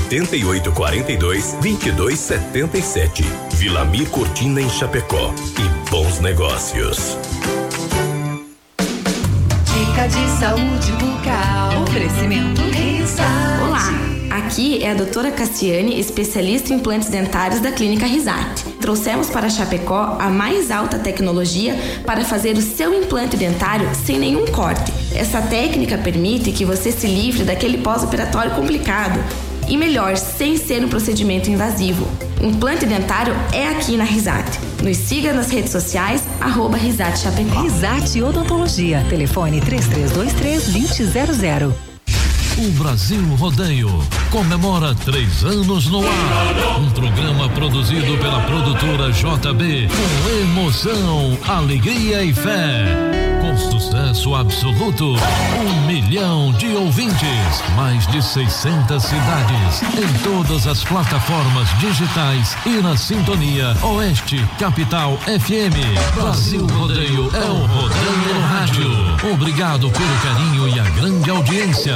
88 42 22 77. Vilamir Cortina em Chapecó. E bons negócios. Dica de saúde bucal. Oferecimento Risate. Olá, aqui é a doutora Cassiane, especialista em implantes dentários da Clínica Risate. Trouxemos para Chapecó a mais alta tecnologia para fazer o seu implante dentário sem nenhum corte. Essa técnica permite que você se livre daquele pós-operatório complicado. E melhor, sem ser um procedimento invasivo. Implante dentário é aqui na Risate. Nos siga nas redes sociais, arroba Risate Chapecó. Risate Odontologia. Telefone 3323-2000. O Brasil Rodeio comemora três anos no ar. Um programa produzido pela produtora JB com emoção, alegria e fé. Sucesso absoluto, um milhão de ouvintes, mais de 600 cidades, em todas as plataformas digitais e na sintonia Oeste Capital FM. Brasil Rodeio é o Rodeio no Rádio. Obrigado pelo carinho e a grande audiência.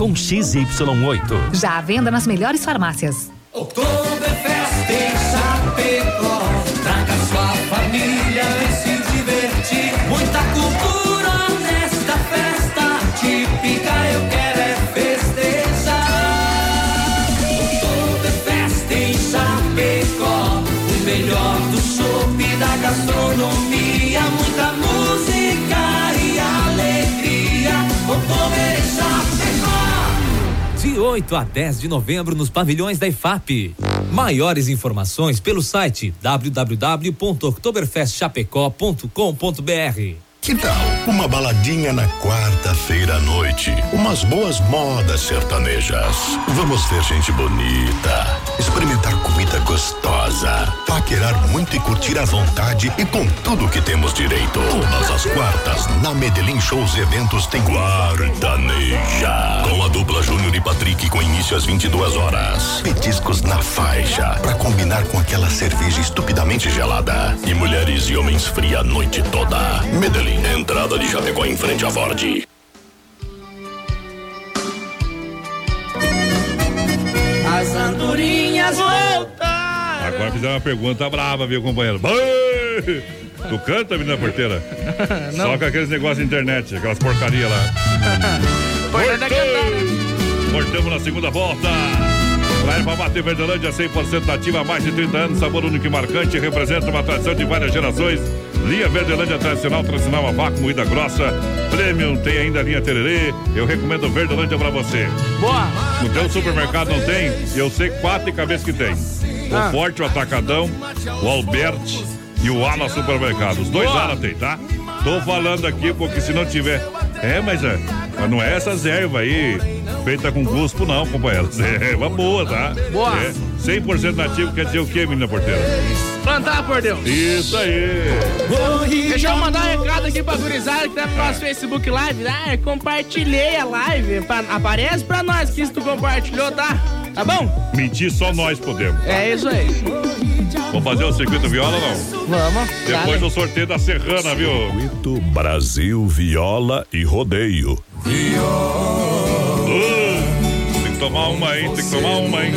com XY8. Já à venda nas melhores farmácias. Oktoberfest em Chapecó. Traga sua família 8 a 10 de novembro nos pavilhões da IFAP. Maiores informações pelo site www.oktoberfestchapecó.com.br. Que tal uma baladinha na quarta-feira à noite? Umas boas modas sertanejas. Vamos ver gente bonita, experimentar comida gostosa, paquerar muito e curtir à vontade e com tudo que temos direito. Todas as quartas, na Medellín Shows Eventos tem Quartaneja. Com a dupla Júnior e Patrick com início às 22 horas. Petiscos na faixa, para combinar com aquela cerveja estupidamente gelada. E mulheres e homens fria a noite toda. Medellín, entrada de Chapecó em frente à Ford. As andorinhas voltaram. Agora fizeram uma pergunta brava, viu, companheiro? Boi! Tu canta, menina porteira? Não. Só com aqueles negócios de internet, aquelas porcaria lá. Voltamos na segunda volta. Pra erva mate Verdelândia 100% nativa há mais de 30 anos, sabor único e marcante, representa uma tradição de várias gerações. Linha Verdelândia tradicional, tradicional a vácuo, moída grossa, premium, tem ainda a linha tererê. Eu recomendo Verdelândia pra você. Boa! No teu supermercado não tem? Eu sei quatro de cabeça que tem. O Ah. Forte, o Atacadão, o Alberti e o Ala Supermercado. Os dois Boa. Ala tem, tá? Tô falando aqui porque se não tiver. É, mas é. mas não é essas ervas aí feita com guspo, não, companheiros. É erva boa, tá? Boa. É 100% nativo quer dizer o quê, menina porteira? Plantar, por Deus. Isso aí. Deixa eu mandar um recado aqui pra gurizada que tá no nosso Facebook Live. Ah, compartilhei a live. Pa- Aparece pra nós que se tu compartilhou, tá? Tá bom? Mentir só nós podemos. É isso aí. Vamos fazer o circuito viola ou não? Vamos. Depois do sorteio da Serrana, viu? Circuito Brasil Viola e Rodeio. Que tomar uma, hein? Tem que tomar uma, hein?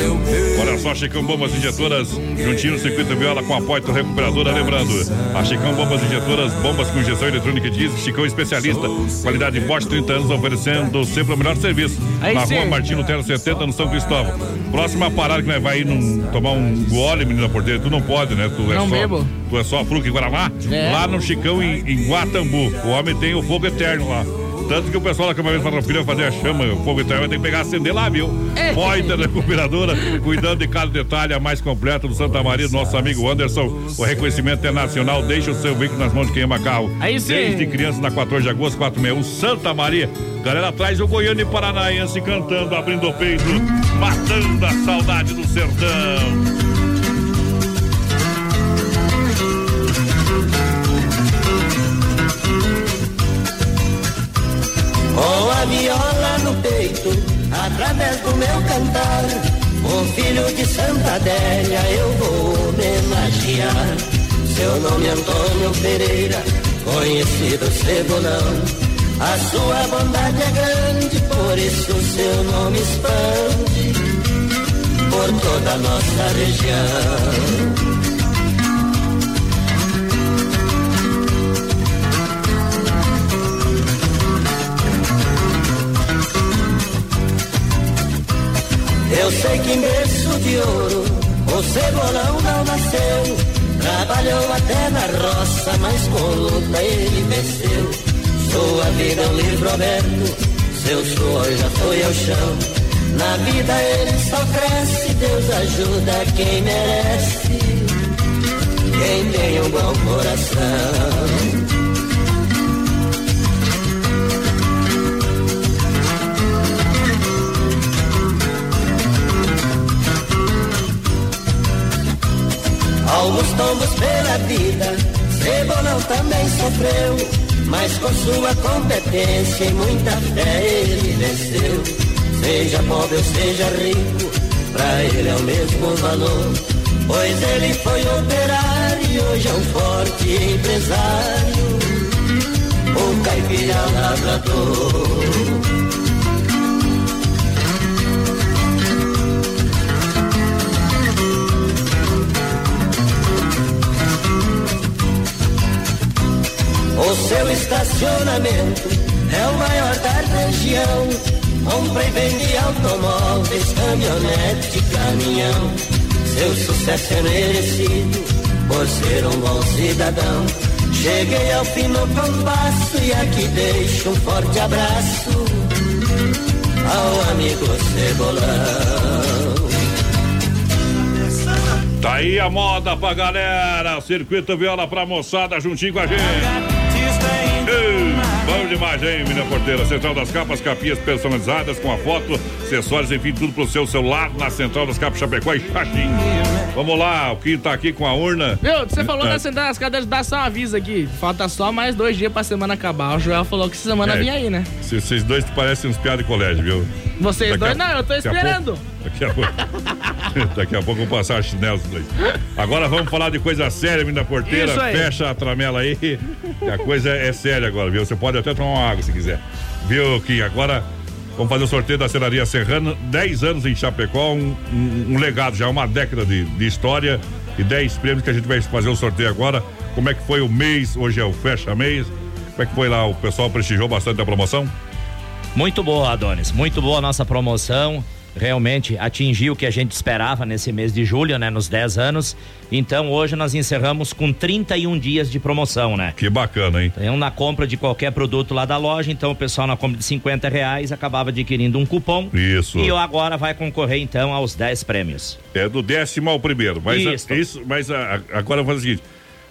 Olha só, Chicão Bombas Injetoras, juntinho no circuito viola com apoio da recuperadora. Lembrando, a Chicão Bombas Injetoras, bombas com injeção eletrônica e diesel, Chicão especialista, qualidade Bosch 30 anos, oferecendo sempre o melhor serviço. Aí Na sim. rua Martino Terra 70, no São Cristóvão. Próxima parada que nós vai ir num- tomar um gole, menina por dentro. Tu não pode, né? Tu é Não só, bebo. Tu é só fruta em Guaramá? É. Lá no Chicão, em, em Guatambu. O homem tem o fogo eterno lá. Tanto que o pessoal da Câmara Farroupilha vai fazer a chama, o fogo eterno vai ter que pegar acender lá, viu? É. Pointer Recuperadora, cuidando de cada detalhe, a mais completa do Santa Maria, do nosso amigo Anderson. O reconhecimento é nacional, deixa o seu veículo nas mãos de quem ama carro. Aí sim. Desde criança, na 14 de agosto, 461, Santa Maria. Galera atrás o Goiânia e Paranaense cantando, abrindo o peito, matando a saudade do sertão. Com a viola no peito, através do meu cantar, o filho de Santa Adélia eu vou homenagear. Seu nome é Antônio Pereira, conhecido Cebulão. A sua bondade é grande, por isso seu nome expande por toda a nossa região. Eu sei que em berço de ouro o cebolão não nasceu. Trabalhou até na roça, mas com luta ele venceu. Sua vida é um livro aberto, seu suor já foi ao chão. Na vida ele só cresce, Deus ajuda quem merece. Quem tem um bom coração. Alguns tombos pela vida, Cebolão também sofreu, mas com sua competência e muita fé ele venceu. Seja pobre ou seja rico, pra ele é o mesmo valor, pois ele foi operário e hoje é um forte empresário, o caipira lavrador. O seu estacionamento é o maior da região. Compra e vende automóveis, caminhonete, caminhão. Seu sucesso é merecido por ser um bom cidadão. Cheguei ao fim no compasso e aqui deixo um forte abraço ao amigo Cebolão. Tá aí a moda pra galera. Circuito Viola pra moçada juntinho com a gente. Ei, bom demais, hein, menina porteira? Central das Capas, capinhas personalizadas com a foto, acessórios, enfim, tudo pro seu celular na Central das Capas Chapecó e Xaxim. Vamos lá, o que tá aqui com a urna? Viu, você falou da Central das Cadeiras, dá só um aviso aqui. Falta só mais dois dias pra semana acabar. O Joel falou que essa semana É. vinha aí, né? Vocês dois parecem uns piadas de colégio, viu? Vocês Daqui a- dois, não, eu tô a esperando. Daqui a pouco. Daqui a pouco eu vou passar chinelo os dois. Agora vamos falar de coisa séria, menina porteira. Fecha a tramela aí. que a coisa é séria agora, viu? Você pode até tomar uma água se quiser. Viu, que agora vamos fazer o sorteio da Celaria Serrana. 10 anos em Chapecó, um, um- um legado já, uma década de, de história e 10 prêmios que a gente vai fazer o sorteio agora. Como é que foi o mês? Hoje é o fecha mês. Como é que foi lá? O pessoal prestigiou bastante a promoção? Muito boa, Adonis. Muito boa a nossa promoção. Realmente atingiu o que a gente esperava nesse mês de julho, né? Nos 10 anos. Então hoje nós encerramos com 31 dias de promoção, né? Que bacana, hein? Então, na compra de qualquer produto lá da loja, então o pessoal na compra de 50 reais acabava adquirindo um cupom. Isso. E agora vai concorrer então aos 10 prêmios. É do décimo ao primeiro. Mas, Isso. a- isso, mas a- a- agora eu vou fazer o seguinte: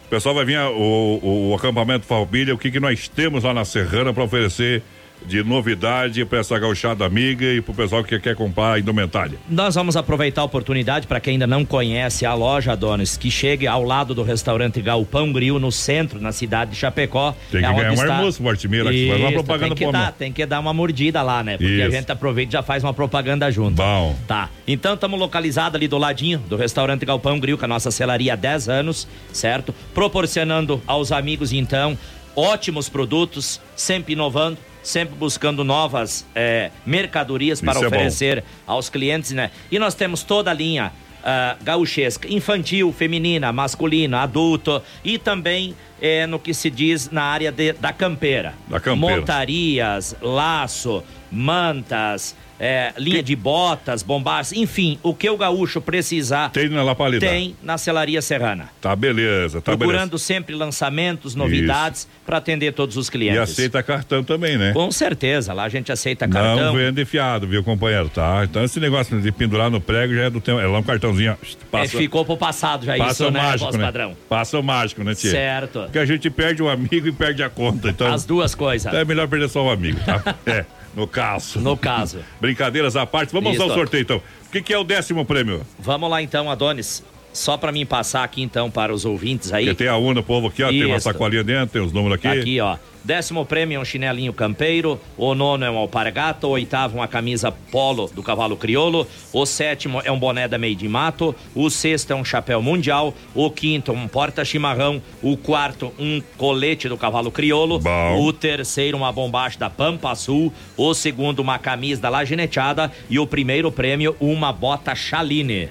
o pessoal vai vir o, o, o acampamento Falbilha, o que, que nós temos lá na Serrana para oferecer de novidade para essa gauchada amiga e pro pessoal que quer comprar a indumentária. Nós vamos aproveitar a oportunidade para quem ainda não conhece a loja Adonis, que chegue ao lado do restaurante Galpão Grill, no centro, na cidade de Chapecó. Tem que É ganhar um está- almoço, Mortimeira, que faz uma propaganda tem que, dar, tem que dar uma mordida lá, né? Porque a Isso. gente aproveita e já faz uma propaganda junto. Bom. Tá. Então estamos localizados ali do ladinho do restaurante Galpão Grill, com a nossa celaria há 10 anos, certo? Proporcionando aos amigos, então, ótimos produtos, sempre inovando. Sempre buscando novas eh, mercadorias para Isso é oferecer aos clientes, né? E nós temos toda a linha ah, gauchesca, infantil, feminina, masculina, adulto e também eh, no que se diz na área de- da campeira. Da campeira. Montarias, laço, mantas, eh, linha de botas, bombas, enfim, o que o gaúcho precisar Tem na Lapalidade. tem na Celaria Serrana. Tá beleza, tá Procurando sempre lançamentos, novidades para atender todos os beleza. E clientes. aceita cartão também, né? Com certeza, lá a gente aceita Não cartão. vende fiado, viu, companheiro? Tá? Então esse negócio de pendurar no prego já é do tempo. É lá um cartãozinho. É, Passa, ficou pro passado já passa isso, o né, mágico, né? padrão? Passa o mágico, né, tia? Certo. Porque a gente perde o amigo e perde a conta. Então, As duas coisas. então é melhor perder só o amigo, tá? é, no caso. No caso. Brincadeiras à parte. Vamos Isso. ao sorteio, então. O que, que é o décimo prêmio? Vamos lá então, Adonis. Só para mim passar aqui então para os ouvintes aí. Porque tem a urna, povo aqui, ó. Tem uma sacolinha dentro, tem os números aqui. Tá aqui, ó. Décimo prêmio é um chinelinho campeiro. O nono é um alpargata. O oitavo, uma camisa polo do cavalo crioulo. O sétimo é um boné da Made in Mato. O sexto é um chapéu mundial. O quinto, um porta-chimarrão. O quarto, um colete do cavalo crioulo. O terceiro, uma bombacha da Pampa Sul. O segundo, uma camisa da Lagineteada. E o primeiro prêmio, uma bota Chaline.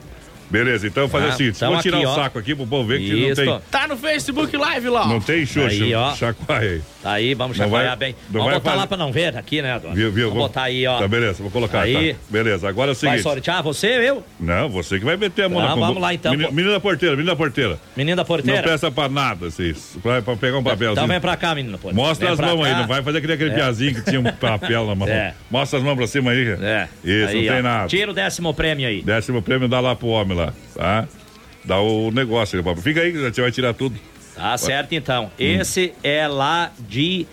Beleza, então fazer Ah, o seguinte: vou tirar aqui, o ó. saco aqui pro povo ver que não Isso. tem. Tá no Facebook Live lá. Não tem xuxa. Aí, ó. Chacoalha. Tá aí, vamos Não chacoalhar vai- bem. não Vamos vai botar fazer- lá pra não ver aqui, né, Adonis? Viu, viu? Vamos botar aí, ó. Tá, beleza, vou colocar. Aí. Tá. Beleza, agora é o Vai seguinte. sortear você, eu? Não, você que vai meter a mão Tá, na vamos lá, então. Menina, menina porteira, menina porteira. Menina porteira. Não peça pra nada, vocês. Pra, pra pegar um papel. Então assim. vem pra cá, menina porteira. Mostra Vem as mãos aí, não vai fazer aquele, aquele É. piazinho que tinha um papel na mão. É. Mostra as mãos pra cima aí. É. Isso, não tem nada. Tira o décimo prêmio aí. Décimo prêmio dá lá pro homem lá, tá? Dá o negócio aí, papai. Fica aí que a gente vai tirar tudo. Tá certo, então. Hum. Esse é lá de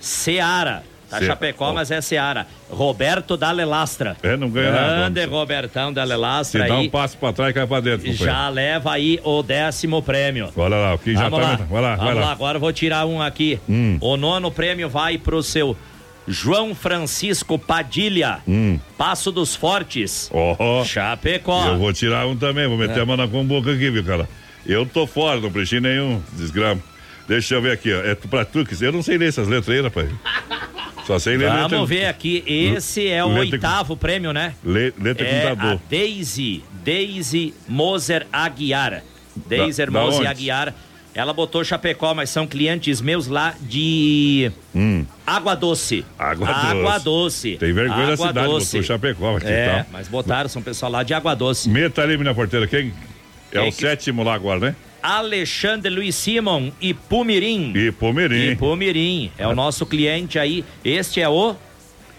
Seara. Tá Chapecó, mas é Seara. Roberto Dalelastra. É, não ganha nada. Grande Robertão Se Dalelastra dá aí. um passo pra trás, cai pra dentro. Já leva aí o décimo prêmio. Olha lá, o que já Vamos tá. lá. Vai lá, Vamos vai lá. lá. agora eu vou tirar um aqui. Hum. O nono prêmio vai pro seu João Francisco Padilha. Hum. Passo dos Fortes. Ó. Chapecó. Eu vou tirar um também, vou meter É. a mão na comboca aqui, viu, cara? Eu tô fora, não preenchi nenhum desgrama. Deixa eu ver aqui, ó. É pra tu que. Eu não sei ler essas letras aí, rapaz. Só sei ler letra. Vamos ver aqui. Esse é o Letra- oitavo prêmio, né? Le, letra é com a dador. Daisy, Daisy Moser Aguiar. Daisy da Moser? Aguiar. Ela botou Chapecó, mas são clientes meus lá de Hum. Água Doce. Água Água Doce. Doce. Tem vergonha da Água cidade, Doce. botou Chapecó aqui, É, tá? mas botaram, são pessoal lá de Água Doce. Meta ali, minha porteira. Quem? É o que- sétimo lá agora, né? Alexandre Luiz Simon e Pumirim. E Pomerim. E Pumirim. É o nosso cliente aí. Este é o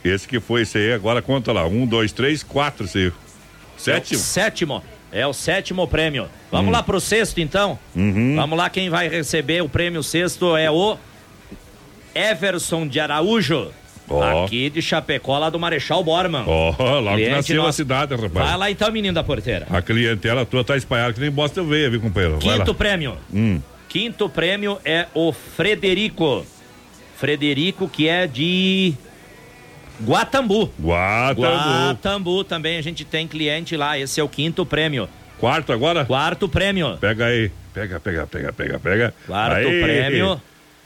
Esse que foi esse aí, agora conta lá. Um, dois, três, quatro, esse aí. Sétimo? É sétimo. É o sétimo prêmio. Vamos Hum. lá pro sexto, então. Uhum. Vamos lá, quem vai receber o prêmio sexto é o Everson de Araújo. Ó. Aqui de Chapecó, lá do Marechal Borman. Ó, lá que Cliente nasceu a nosso. cidade, rapaz. Vai lá então, menino da porteira. A clientela tua tá espalhada que nem bosta veia, viu, companheiro? Vai lá. Quinto prêmio. Hum. Quinto prêmio é o Frederico. Frederico, que é de Guatambu. Guatambu. Guatambu também, a gente tem cliente lá. Esse é o quinto prêmio. Quarto agora? Quarto prêmio. Pega aí. Pega, pega, pega, pega, pega. Quarto Aí. prêmio.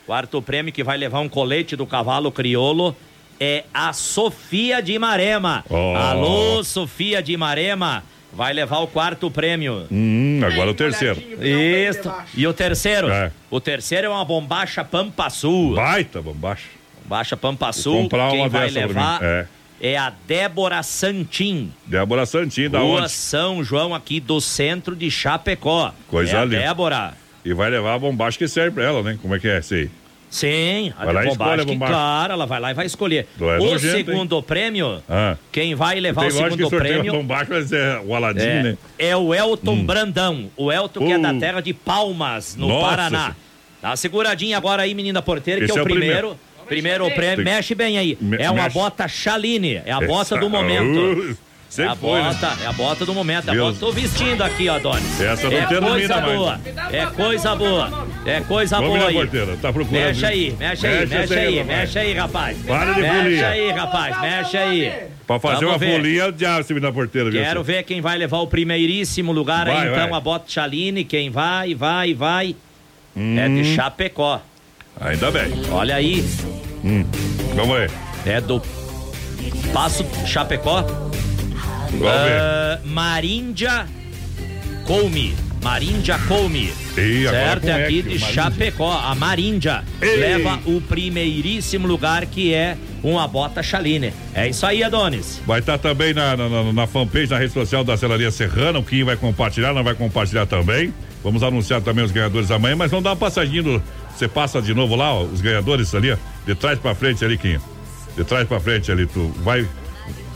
Quarto prêmio que vai levar um colete do cavalo crioulo é a Sofia de Marema. Ó. Alô, Sofia de Marema. Vai levar o quarto prêmio. Hum, agora o terceiro. Isso. E o terceiro? É. O terceiro é uma bombacha Pampa Sul. Baita bombacha. Bombacha Pampa Sul. Comprar Quem uma vai levar. É. é a Débora Santim. Débora Santinho, da Rua onde? São João, aqui do centro de Chapecó. Coisa é linda. Débora. E vai levar a bombacha que serve pra ela, né? Como é que é esse aí? Sim, a Vai lá de escolhe a bombacha, claro, ela vai lá e vai escolher. É o nojento, hein? segundo prêmio, Ah. quem vai levar o segundo prêmio a bombacha, mas é o Aladim, é, né? é o Elton Hum. Brandão. O Elton que é da Uh. terra de Palmas, no Nossa Paraná. Dá uma seguradinha agora aí, menina porteira, Esse que é é o o primeiro. primeiro. Primeiro prêmio, mexe bem aí. Me- é uma mexe. bota Chaline, é a Essa- bota do momento. Uh, É a foi, né? bota, é a bota do momento. A Deus. bota, tô vestindo aqui, ó, Adonis. Essa não é tem coisa boa. É coisa boa. É coisa Vamos, boa aí. porteira, tá procurando. Mexe aí, mexe aí, Mexe mexe essa aí, aí, rapaz. mexe aí, rapaz. Para de Mexe folia. aí, rapaz, mexe aí. Pra fazer Vamos uma ver. folia, de aço na porteira, viu? Quero ver quem vai levar o primeiríssimo lugar aí, Vai, então, vai. a bota Chaline. Quem vai, vai, vai. Hum. É de Chapecó. Ainda bem. Olha aí. Hum. Vamos aí. É do Passo Chapecó. Vamos ver. Ah, Maríndia Coume. Maríndia agora certo? É aqui de Maríndia. Chapecó. A Maríndia Ei. leva o primeiríssimo lugar, que é uma bota Chaline. É isso aí, Adonis. Vai estar também na, na, na- na fanpage, na rede social da Celaria Serrana. O Kim vai compartilhar, não vai compartilhar também. Vamos anunciar também os ganhadores amanhã, mas vamos dar uma passadinha. no- Você passa de novo lá, ó, os ganhadores ali, ó, de trás pra frente ali, Kim. De trás pra frente ali, tu vai,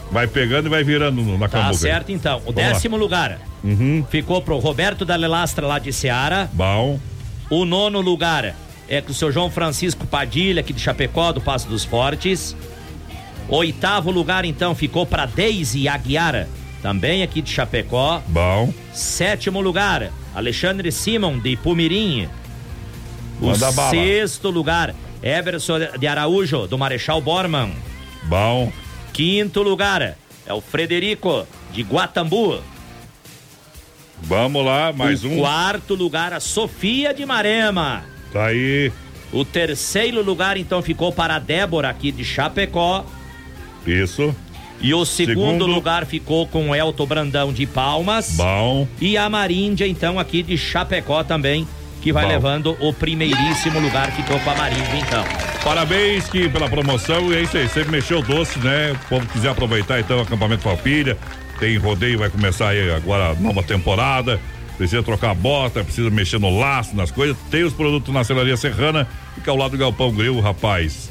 vai pegando e vai virando na Tá cambuca. certo, então. O Vamos lá. décimo lugar Uhum. ficou pro Roberto da Lelastra, lá de Seara. Bom. O nono lugar é com o seu João Francisco Padilha, aqui de Chapecó, do Passo dos Fortes. Oitavo lugar, então, ficou para Deise Aguiar, também aqui de Chapecó. Bom. Sétimo lugar, Alexandre Simon, de Pumirim. O sexto lugar, Everson de Araújo, do Marechal Borman. Bom. Quinto lugar, é o Frederico, de Guatambu. Vamos lá, mais o um. Quarto lugar, a Sofia de Marema. Tá aí. O terceiro lugar, então, ficou para a Débora, aqui de Chapecó. Isso. E o segundo, Segundo. lugar ficou com o Elton Brandão de Palmas. Bom. E a Maríndia, então, aqui de Chapecó também, que vai Bom. levando o primeiríssimo lugar, ficou com a Maríndia, então. Parabéns que pela promoção e é isso aí, sempre mexeu doce, né? O povo quiser aproveitar então o acampamento Falpilha, tem rodeio, vai começar aí agora a nova temporada. Precisa trocar a bota, precisa mexer no laço, nas coisas. Tem os produtos na Celaria Serrana, fica ao lado do Galpão Grill, rapaz.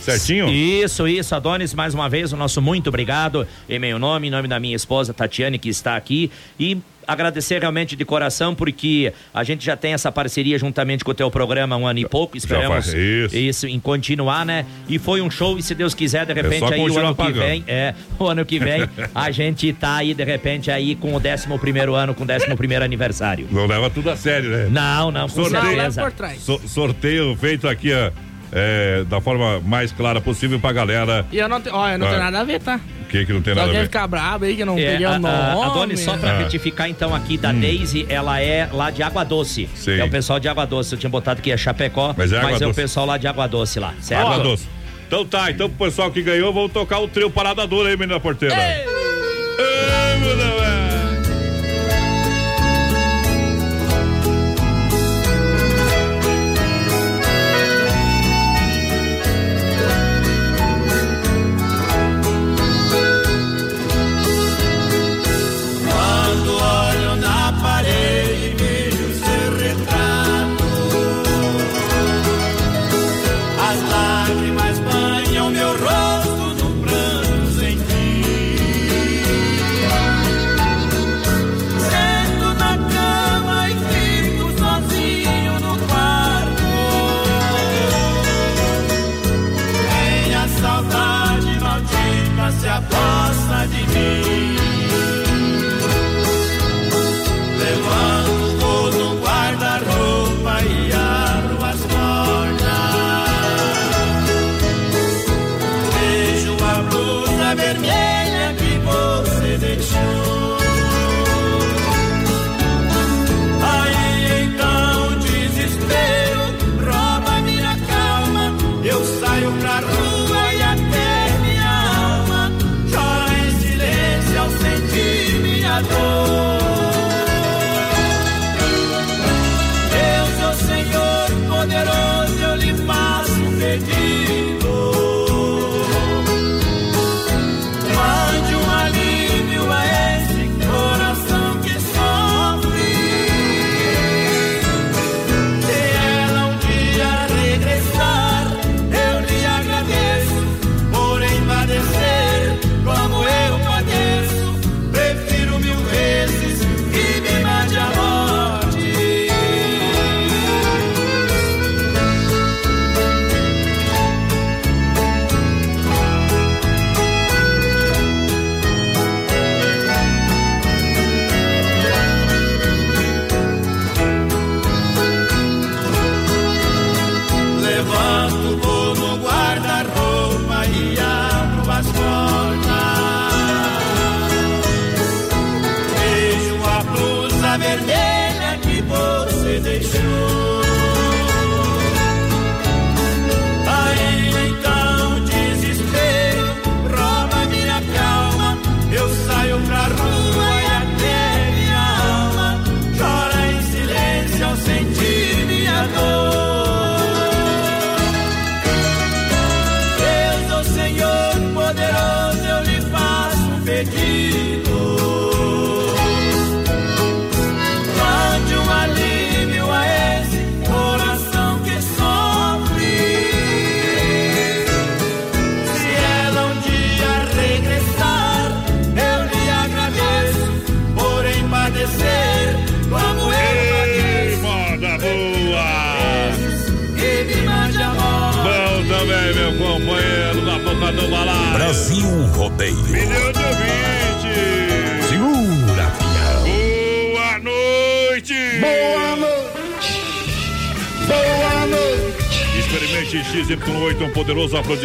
Certinho? Isso, isso, Adonis, mais uma vez, o nosso muito obrigado em meu nome, em nome da minha esposa Tatiane, que está aqui. E agradecer realmente de coração, porque a gente já tem essa parceria juntamente com o teu programa há um ano e pouco. Esperamos faz isso. em continuar, né? E foi um show, e se Deus quiser, de repente, só aí o ano que pagando. vem, é, o ano que vem, a gente tá aí, de repente, aí com o 11 primeiro ano, com o 11 primeiro aniversário. Não leva tudo a sério, né? Não, não, com certeza. So- sorteio feito aqui, ó, é, da forma mais clara possível pra galera. E eu não tenho. Ó, eu não tenho Ah. nado a ver, tá? Que que não tem nada a alguém ver? ficar brabo aí que não É, peguei a, o nome. a, Adonis, só pra Ah. retificar então aqui da Daisy, ela é lá de Água Doce. Sim. É o pessoal de Água Doce. Eu tinha botado que é Chapecó, Mas é Água o Doce. pessoal lá de Água Doce lá, certo? Água doce. Então tá, então pro pessoal que ganhou, vamos tocar o trio Parada Dura aí, menina porteira. Ei, menina,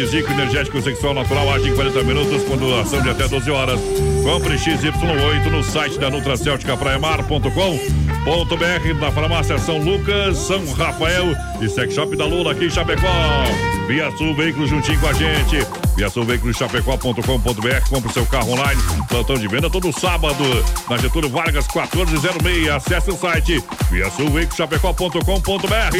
poderoso afrodisíaco energético sexual natural, age em 40 minutos com duração de até 12 horas. Compre XY8 no site da nutracêuticapraiamar.com.br, na farmácia São Lucas, São Rafael e Sex Shop da Lula aqui em Chapecó. Via Sul Veículos juntinho com a gente. Via Sul Veículos Chapecó.com.br, compre seu carro online. Plantão de venda todo sábado na Getúlio Vargas 1406. Acesse o site via Sul Veículos Chapecó.com.br.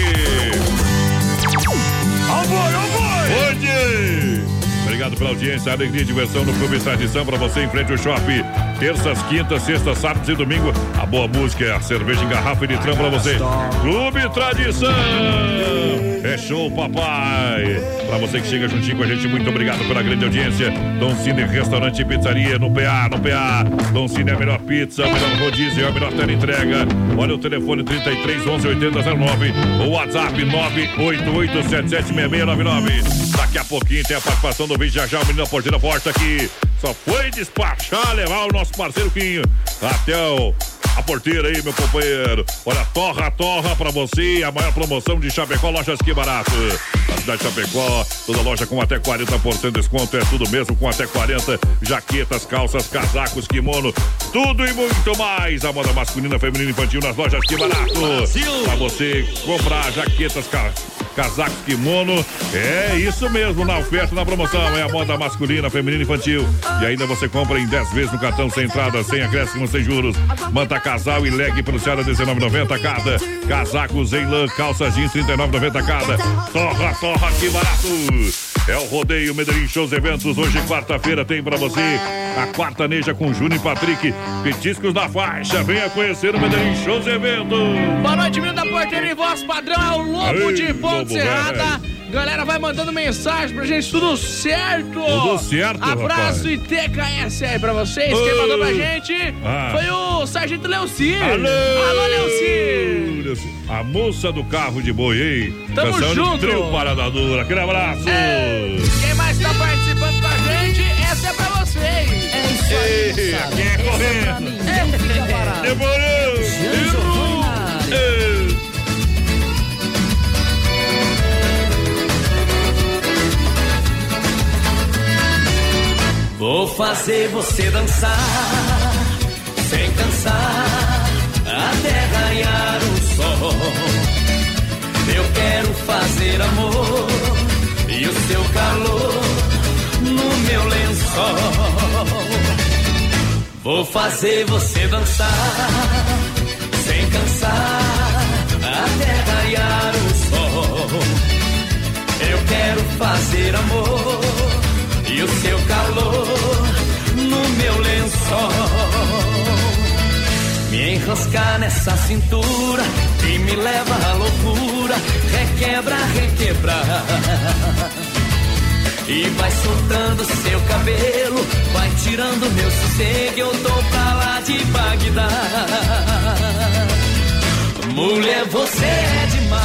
Obrigado pela audiência, alegria e diversão no Clube Tradição para você em frente ao shopping. Terças, quintas, sextas, sábados e domingo. A boa música é a cerveja em garrafa e litrão para você. Clube Tradição! É show, papai! Para você que chega juntinho com a gente, muito obrigado pela grande audiência. Dom Cine Restaurante e Pizzaria no PA, no PA. Dom Cine é a melhor pizza, a melhor rodízio, a melhor tela entrega. Olha o telefone 33 11 80 09. O WhatsApp 988776699. Daqui a pouquinho tem a participação do vídeo. Já já o menino porteira porta aqui. Só foi despachar, levar o nosso parceiro Quinho até o a porteira aí, meu companheiro. Olha, torra, torra pra você. A maior promoção de Chapecó, lojas que barato. Na cidade de Chapecó, toda loja com até 40% de desconto. É tudo mesmo com até 40. Jaquetas, calças, casacos, kimono, tudo e muito mais. A moda masculina, feminina e infantil nas lojas que barato. Pra você comprar jaquetas, ca- casacos, kimono. É isso mesmo, na oferta, na promoção. É a moda masculina, feminina e infantil. E ainda você compra em 10 vezes no cartão sem entrada, sem acréscimo, sem juros. Manta casal e leg pronunciada R$19,90 cada. Casacos em lã, calças jeans R$39,90 cada. Torra, torra, que barato! É o Rodeio Medellín Shows Eventos. Hoje, quarta-feira, tem pra você a quarta neja com Júnior e Patrick. Petiscos na faixa. Venha conhecer o Medellín Shows Eventos. Boa noite, menino da porteira em voz padrão, é o Lobo Ei, de Ponte Serrada. Galera, vai mandando mensagem pra gente, tudo certo. Tudo certo, Abraço rapaz. e TKS aí pra vocês. Quem mandou pra gente Ah. foi o Sargento Leocir. Alô! Alô, Leocir. A moça do carro de boi, hein? Tamo Canção do junto. Trio Parada Dura. Aquele abraço. É. Quem mais tá participando com a gente, essa é pra vocês. É isso Ei, aqui é correndo. Demorou. Errou. Ei. Vou fazer você dançar sem cansar até ganhar o sol. Eu quero fazer amor e o seu calor no meu lençol. Vou fazer você dançar sem cansar até ganhar o sol. Eu quero fazer amor e o seu calor no meu lençol. Me enroscar nessa cintura que me leva à loucura, requebra, requebra. E vai soltando seu cabelo, vai tirando meu sossego, eu tô pra lá de Bagdá. Mulher, você é demais.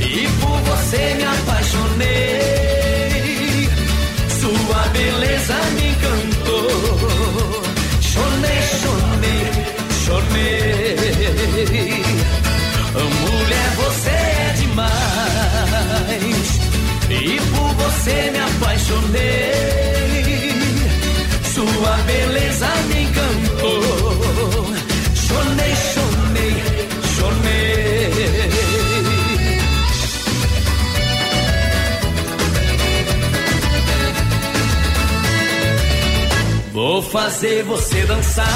E por você me apaixonei. Sua beleza me encantou. Chorei, chorei, chorei. Mulher, você é demais. E por você me apaixonei. Sua beleza me encantou. Fazer você dançar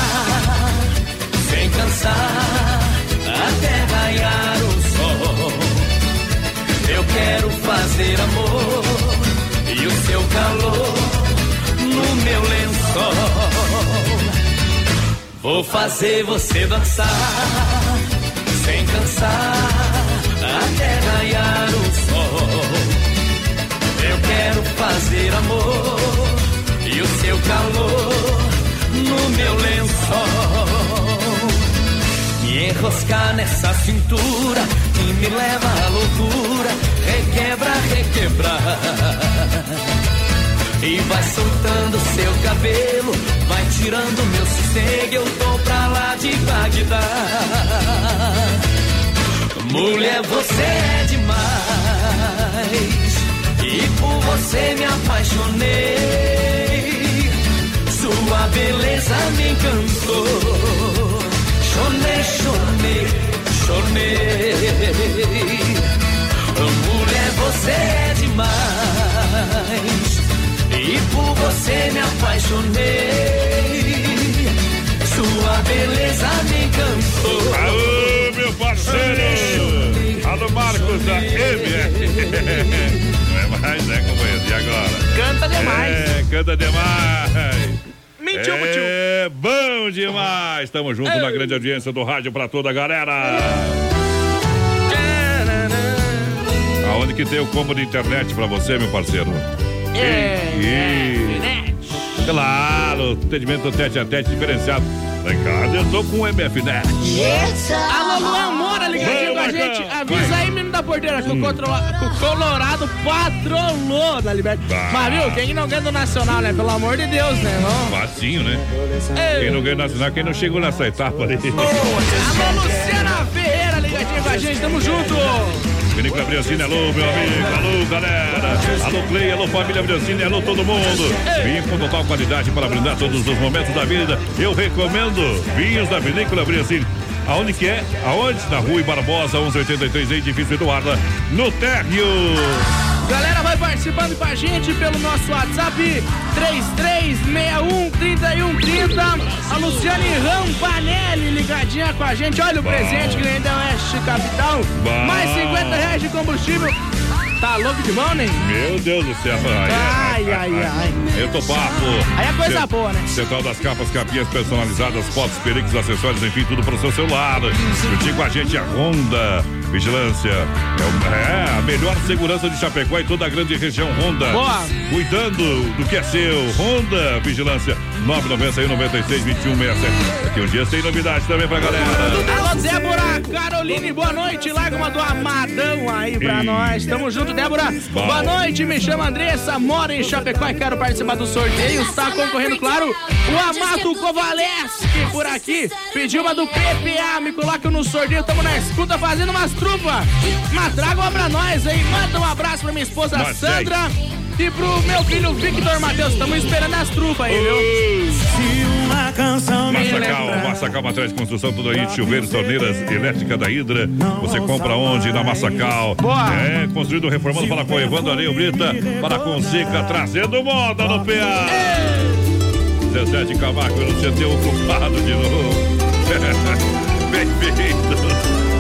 sem cansar até raiar o sol. Eu quero fazer amor e o seu calor no meu lençol. Vou fazer você dançar sem cansar até raiar o sol. Eu quero fazer amor o seu calor no meu lençol. Me enroscar nessa cintura que me leva à loucura, requebra, requebra. E vai soltando seu cabelo, vai tirando meu sossego, eu tô pra lá de Bagdá. Mulher, você é demais, e por você me apaixonei. Sua beleza me encantou. Chorei, chorei, chorei. Mulher, você é demais. E por você me apaixonei. Sua beleza me encantou. Alô, meu parceiro! Alô, Marcos da MF. Não é mais, né, companheiro? E agora? Canta demais. É, canta demais. Mentiu, É bom demais. Estamos juntos na grande audiência do rádio pra toda a galera. Aonde que tem o combo de internet pra você, meu parceiro? É, E- Claro, atendimento tete a tete diferenciado. Lá em casa eu tô com o MFNet. Alô, Luan Moura, ligadinho com a gente. Avisa aí, menino da porteira, que o, que o Colorado patrolou da Libertad. Bah. Mas viu, quem não ganha do Nacional, né? Pelo amor de Deus, né? Não? Facinho, né? Ei. Quem não ganhou nacional, quem não chegou nessa etapa ali. Alô, Luciana Ferreira, ligadinho com a gente, tamo junto. Vinícola Briancini, alô, meu amigo, alô, galera. Alô, Clay, alô, família Briancini, alô, todo mundo. Vinho com total qualidade para brindar todos os momentos da vida. Eu recomendo vinhos da Vinícola Briancini. Aonde que é? Aonde? Na rua Barbosa, 1183, edifício Eduarda, no térreo. Galera, vai participando com a gente pelo nosso WhatsApp 33613130. A Luciane Rampanelli ligadinha com a gente. Olha o Bom. presente que ainda é Oeste Capital. Bom. Mais 50 reais de combustível. Tá louco de bom, né? Meu Deus do céu. Ai, ai, ai. Eu tô papo. Aí é coisa boa, né? Central das capas, capinhas personalizadas, fotos, pericos, acessórios, enfim, tudo pro seu celular. Juntinho com a gente, a Honda Vigilância. É, o- é a melhor segurança de Chapecó e toda a grande região Honda. Boa. Cuidando do que é seu. Honda Vigilância 991 96 21 67. Daqui uns dias tem novidade também pra galera. Alô, Débora Caroline, boa noite. Larga uma do Amadão aí pra Ih. nós. Tamo junto, Débora. Bom. Boa noite, me chamo Andressa, moro em Chapecó e quero participar do sorteio. Está concorrendo, claro, o Amato Kovaleski por aqui. Pediu uma do PPA, me coloca no sorteio. Tamo na escuta fazendo umas trufas. Mas traga uma pra nós aí. Manda um abraço pra minha esposa Sandra. E pro meu filho Victor Matheus, estamos esperando as trufas aí, viu? Se uma canção Massacal, Massacal Materiais de Construção, tudo aí, chuveiros, torneiras, elétrica da Hidra. Você compra onde? Na Massacal. Boa. É, construído, reformando para com Evandro Areio Brita, para com Seca, trazendo moda no PA. Zezé de Camargo no CT ocupado de novo. Perfeito.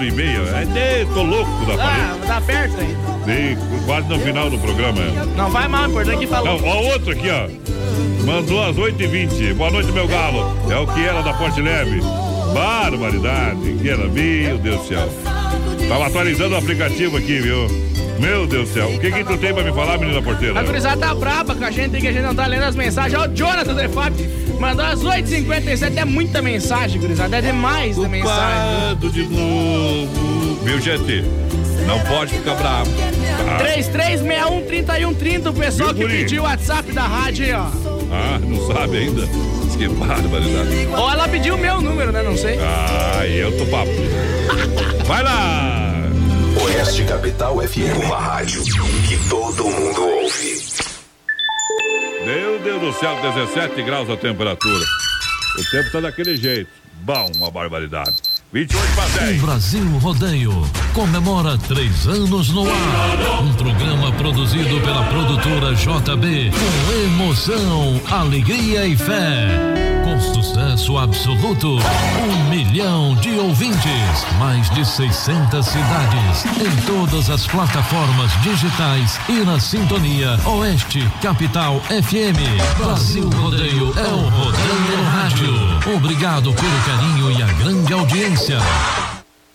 8 e meia. É, né, tô louco da parede. Ah, tá perto ainda. Tem quase no final do programa. Não vai mal, importante é que falou. Não, ó, outro aqui, ó. Mandou às 8 e 20 Boa noite, meu galo. É o que era da Ponte Leve. Barbaridade. Que era, meu Deus do céu. Tava atualizando o aplicativo aqui, viu? Meu Deus do céu, o que que tu tem pra me falar, menina porteira? A gurizada tá braba com a gente, que a gente não tá lendo as mensagens. Olha o Jonathan Defap mandou às 8h57. É muita mensagem, gurizada. É demais a mensagem. De novo. Viu, gente? Não pode ficar bravo. Tá? 3361-3130, o pessoal que Viu, pediu o WhatsApp da rádio aí, ó. Ah, não sabe ainda? Que barbaridade. Ou ela pediu o meu número, né? Não sei. Ah, eu tô papo. Vai lá! Oeste Capital FM, uma rádio que todo mundo ouve. Do céu, 17 graus a temperatura. O tempo tá daquele jeito. Bom, uma barbaridade. 28 para 10. O Brasil Rodeio comemora três anos no ar. Um programa produzido pela produtora JB com emoção, alegria e fé. Sucesso absoluto, um milhão de ouvintes, mais de 600 cidades, em todas as plataformas digitais e na sintonia Oeste Capital FM. Brasil Rodeio é o Rodeio Rádio. Obrigado pelo carinho e a grande audiência.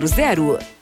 3328-3100.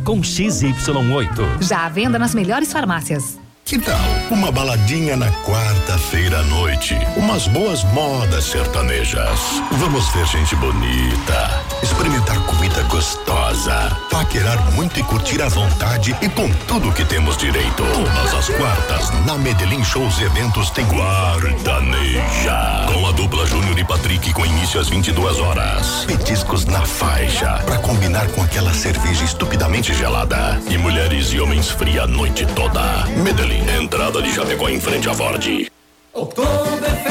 com XY8. Já à venda nas melhores farmácias. Que tal uma baladinha na quarta-feira à noite? Umas boas modas sertanejas. Vamos ver gente bonita, experimentar comida gostosa, paquerar muito e curtir à vontade e com tudo que temos direito. Todas as quartas, na Medellín Shows e Eventos tem Guardaneja. Com a dupla Júnior e início às 22 horas. Petiscos na faixa, pra combinar com aquela cerveja estupidamente gelada. E mulheres e homens fria a noite toda. Medellín, entrada de Chapecó em frente à Ford. Oktoberfest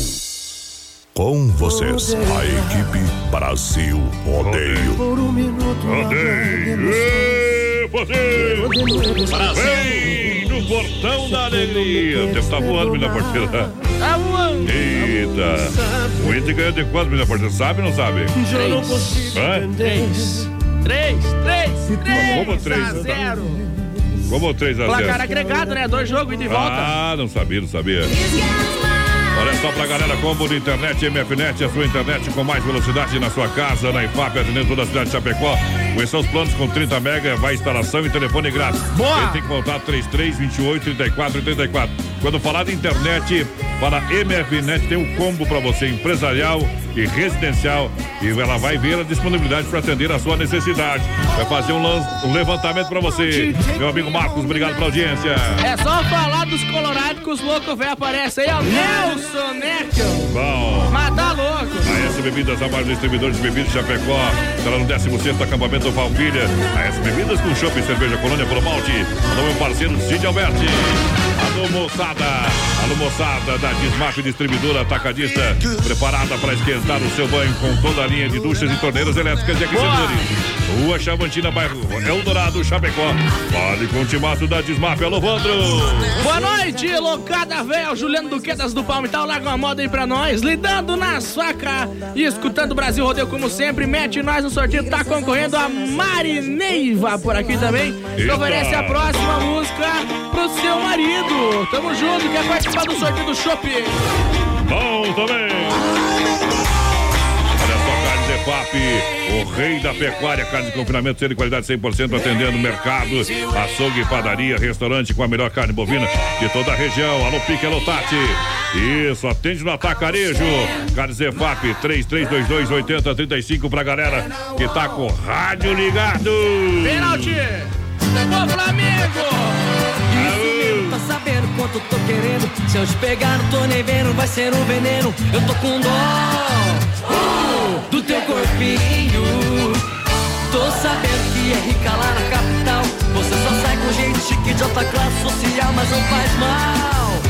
Com vocês, a equipe Brasil Rodeio. Rodeio! Ê, você! Vem no portão da alegria. O tempo tá voando, menina porteira. Tá voando. Eita! O Inter ganhou de quanto, menina porteira? Sabe ou não sabe? Três. Hã? Três. Três, três, três. Como três? a zero. Como 3 a 0 Placar agregado, né? Dois jogos e de volta. Ah, não sabia, não sabia. Olha só pra galera, combo de internet MFNet, a sua internet com mais velocidade na sua casa, na IFAP, atendendo toda a cidade de Chapecó. São os planos com 30 mega, vai instalação e telefone grátis. Boa! Tem que voltar 33 28 34 34. Quando falar de internet, para MFNet tem um combo para você, empresarial e residencial. E ela vai ver a disponibilidade para atender a sua necessidade. Vai fazer um, um levantamento para você. Meu amigo Marcos, obrigado pela audiência. É só falar dos colorados que os loucos velho aparecem aí, ó. Nelson Neckel. Bom. Mas tá louco. A S Bebidas, a maior distribuidora de bebidas de Chapecó. Está lá no 16 acampamento Valquíria. A S Bebidas com chopp e cerveja Colônia Pelo Malte. Alô, meu parceiro Cid Alberti. Alô, moçada. Alô, moçada da Desmaf Distribuidora Atacadista. Preparada para esquentar o seu banho com toda a linha de duchas e torneiras elétricas e aquecedores. Rua Chavantina, bairro Eldorado, Chapecó. Fale com o timaço da Desmaf. Alô, Vandro. Boa noite, loucada velha. Juliano Duquedas do Palmital larga uma moda aí pra nós. Lidando na faca e escutando o Brasil Rodeio como sempre. Mete nós no sorteio. Tá concorrendo a Marineiva por aqui também. Que oferece a próxima música pro seu marido. Tamo junto. Quer participar do sorteio do Shopping? Bom também. Olha só, carne de FAP, o rei da pecuária, carne de confinamento, sendo de qualidade 100%, atendendo mercado, açougue, padaria, restaurante com a melhor carne bovina de toda a região. Alô, Pique, alô, Tati. Isso, atende no Atacarejo. Carne Zefap, 3322-8035 pra galera que tá com o rádio ligado. Pênalti! Ô, Flamengo! Quanto tô querendo? Se eu te pegar, não tô nem vendo, vai ser um veneno. Eu tô com dó uh, do teu corpinho. Tô sabendo que é rica lá na capital. Você só sai com gente chique de alta classe social, mas não faz mal.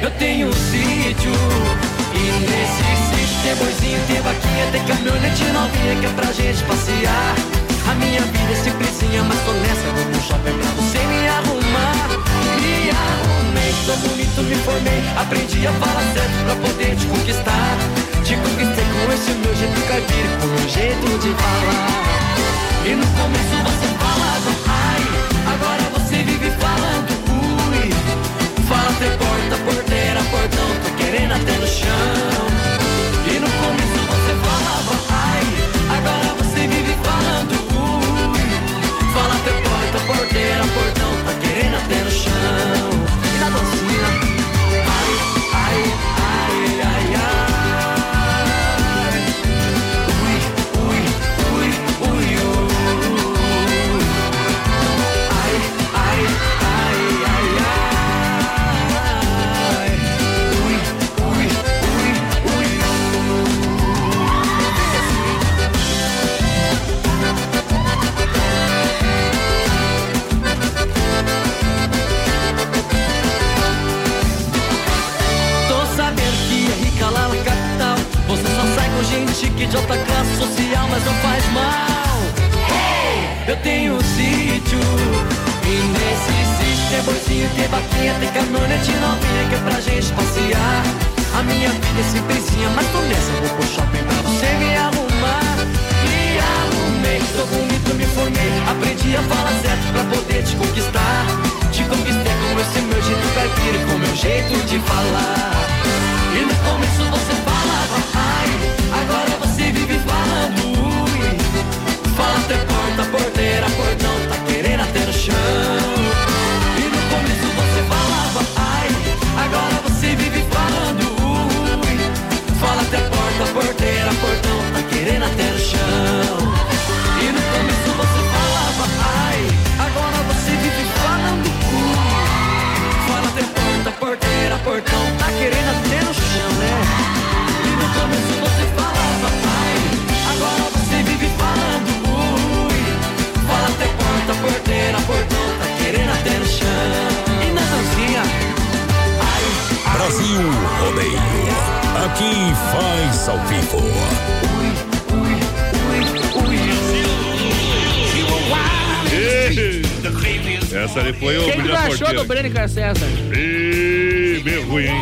Eu tenho um sítio. E nesse sítio tem boizinho, tem vaquinha, tem caminhonete novinha que é pra gente passear. A minha vida é simplesinha, mas tô nessa. Vou no shopping pra você tô bonito, me formei. Aprendi a falar certo pra poder te conquistar. Te conquistei com esse meu jeito caipira, com meu jeito de falar. E no começo você falava, ai. Agora você vive falando, ui. Fala até porta, porteira, portão. Tô querendo até no chão. Chique de alta classe social, mas não faz mal. Hey! Eu tenho um sítio. E nesse sítio tem boizinho, tem vaquinha, tem caminhonete novinha que é pra gente passear. A minha vida é simplesinha, mas tô nessa. Vou pro shopping pra você me arrumar. Me arrumei, sou bonito, me formei. Aprendi a falar certo pra poder te conquistar. Te conquistei com esse meu jeito caipira, e com meu jeito de falar. E no começo você falava, ai, Fala até porta, porteira, portão, tá querendo até no chão. E no começo você falava, ai, agora você vive falando, ui. Fala até porta, porteira, portão, tá querendo até no chão. E no começo você falava, ai, agora você vive falando, ui. Fala até porta, porteira, portão, tá querendo até Brasil Rodeio. Aqui faz ao vivo. Essa ali foi o que, tu achou do Breno César? Ih, meio ruim, hein?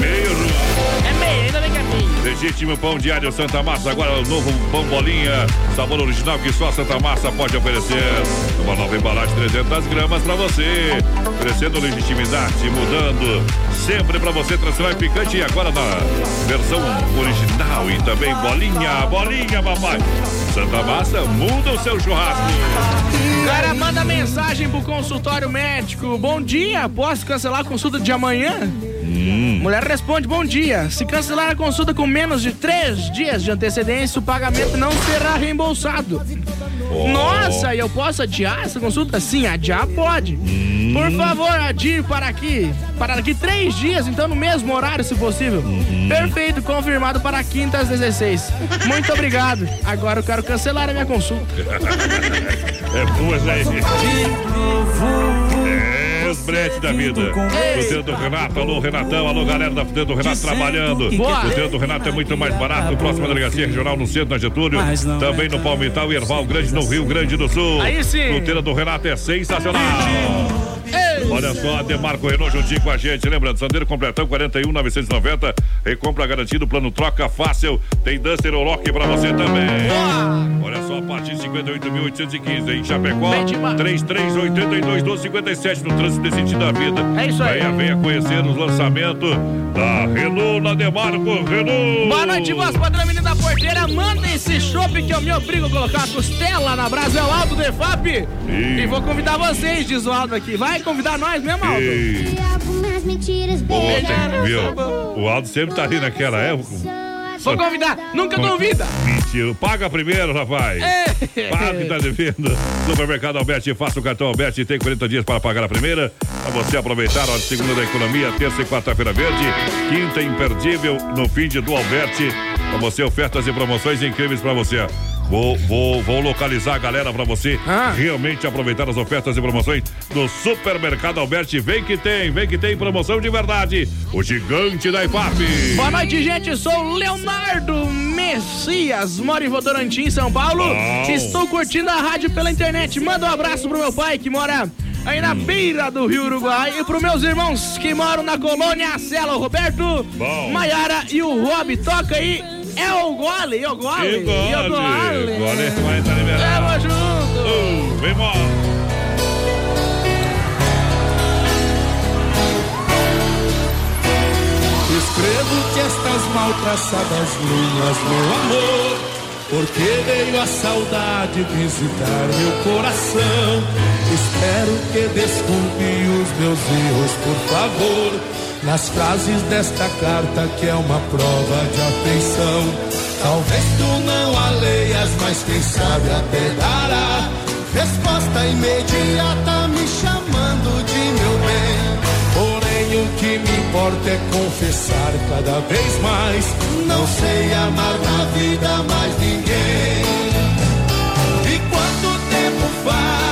Meio ruim. É meio, ainda bem que é meio. Legítimo pão diário Santa Massa, agora o novo pão bolinha, sabor original que só Santa Massa pode oferecer. Uma nova embalagem 300 gramas para você, crescendo legitimidade, mudando sempre para você tradicional e picante e agora na versão original e também bolinha, bolinha, papai. Santa Massa muda o seu churrasco. Cara manda mensagem pro consultório médico. Bom dia, posso cancelar a consulta de amanhã? Hum. Mulher responde: Bom dia. Se cancelar a consulta com menos de três dias de antecedência, o pagamento não será reembolsado. Oh. Nossa, e eu posso adiar essa consulta? Sim, adiar pode. Hum. Por favor, adie para aqui. Para daqui três dias, então no mesmo horário, se possível. Uhum. Perfeito, confirmado para quinta às 16. Muito obrigado. Agora eu quero cancelar a minha consulta. É boa, gente. É os bretes da vida. Fruteira do Renato, alô Renatão, alô galera da Fruteira do Renato trabalhando. Boa. Fruteira do Renato é muito mais barato. Próxima delegacia regional no centro, na Getúlio. Também no Palmital e Erval Grande, no Rio Grande do Sul. Aí sim. Fruteira do Renato é sensacional. Olha só, Demarco Renault juntinho com a gente. Lembrando, Sandeiro completão 41 990. Recompra garantido, plano troca fácil. Tem Duster Lock pra você também. Olha de 58.815 em Chapecó. 3382 1257 no trânsito desse sentido da vida. É isso aí. Venha, venha conhecer os lançamentos da Renault na Demarco Renault. Boa noite, voz padrão, menino da porteira. Manda esse chopp que eu me obrigo a colocar a costela na brasa. É o Aldo Defap. E vou convidar vocês, diz o Aldo aqui. Vai convidar nós mesmo, Aldo? Ei. Ontem, viu? O Aldo sempre tá ali naquela época. Vou convidar. Nunca convida. Mentira. Paga primeiro, rapaz. É. Paga que tá devendo. Supermercado Alberti, faça o cartão Alberti. Tem 40 dias para pagar a primeira. Pra você aproveitar. De segunda da economia, terça e quarta-feira verde. Quinta imperdível no fim de do Alberti. Pra você, ofertas e promoções incríveis pra você. Vou, vou, vou localizar a galera pra você realmente aproveitar as ofertas e promoções do Supermercado Alberti. Vem que tem, vem que tem promoção de verdade. O gigante da IFAP. Boa noite, gente. Sou o Leonardo Messias, moro em Votorantim, São Paulo. Uau. Estou curtindo a rádio pela internet. Manda um abraço pro meu pai que mora aí na beira do Rio Uruguai e pros meus irmãos que moram na colônia Cela, o Roberto, Bom. Maiara e o Rob. Toca aí. É o gole, é o gole. E gole. é o gole. Gole vai estar liberado. Tamo junto. Uh, vem embora. Escrevo-te estas mal traçadas linhas, meu amor, porque veio a saudade visitar meu coração. Espero que desculpe os meus erros, por favor, nas frases desta carta que é uma prova de afeição. Talvez tu não a leias, mas quem sabe até dará resposta imediata me chamando de meu bem. Porém, o que me importa é confessar cada vez mais. Não sei amar na vida mais ninguém. E quanto tempo faz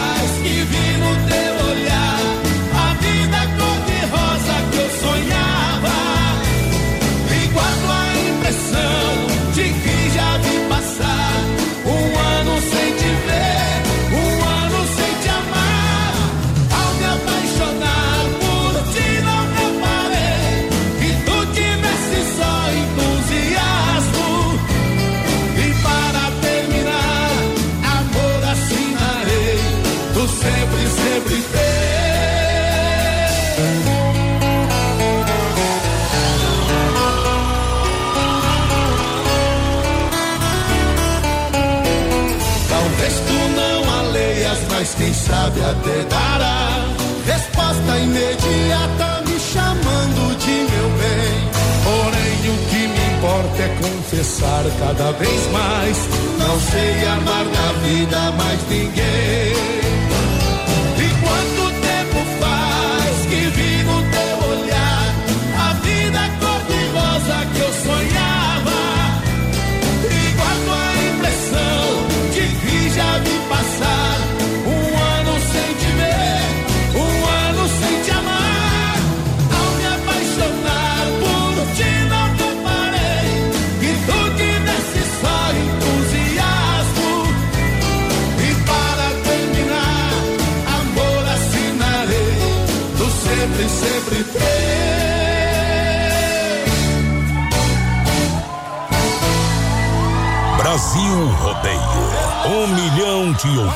até dará resposta imediata me chamando de meu bem. Porém, o que me importa é confessar cada vez mais. Não sei amar na vida mais ninguém. Milhão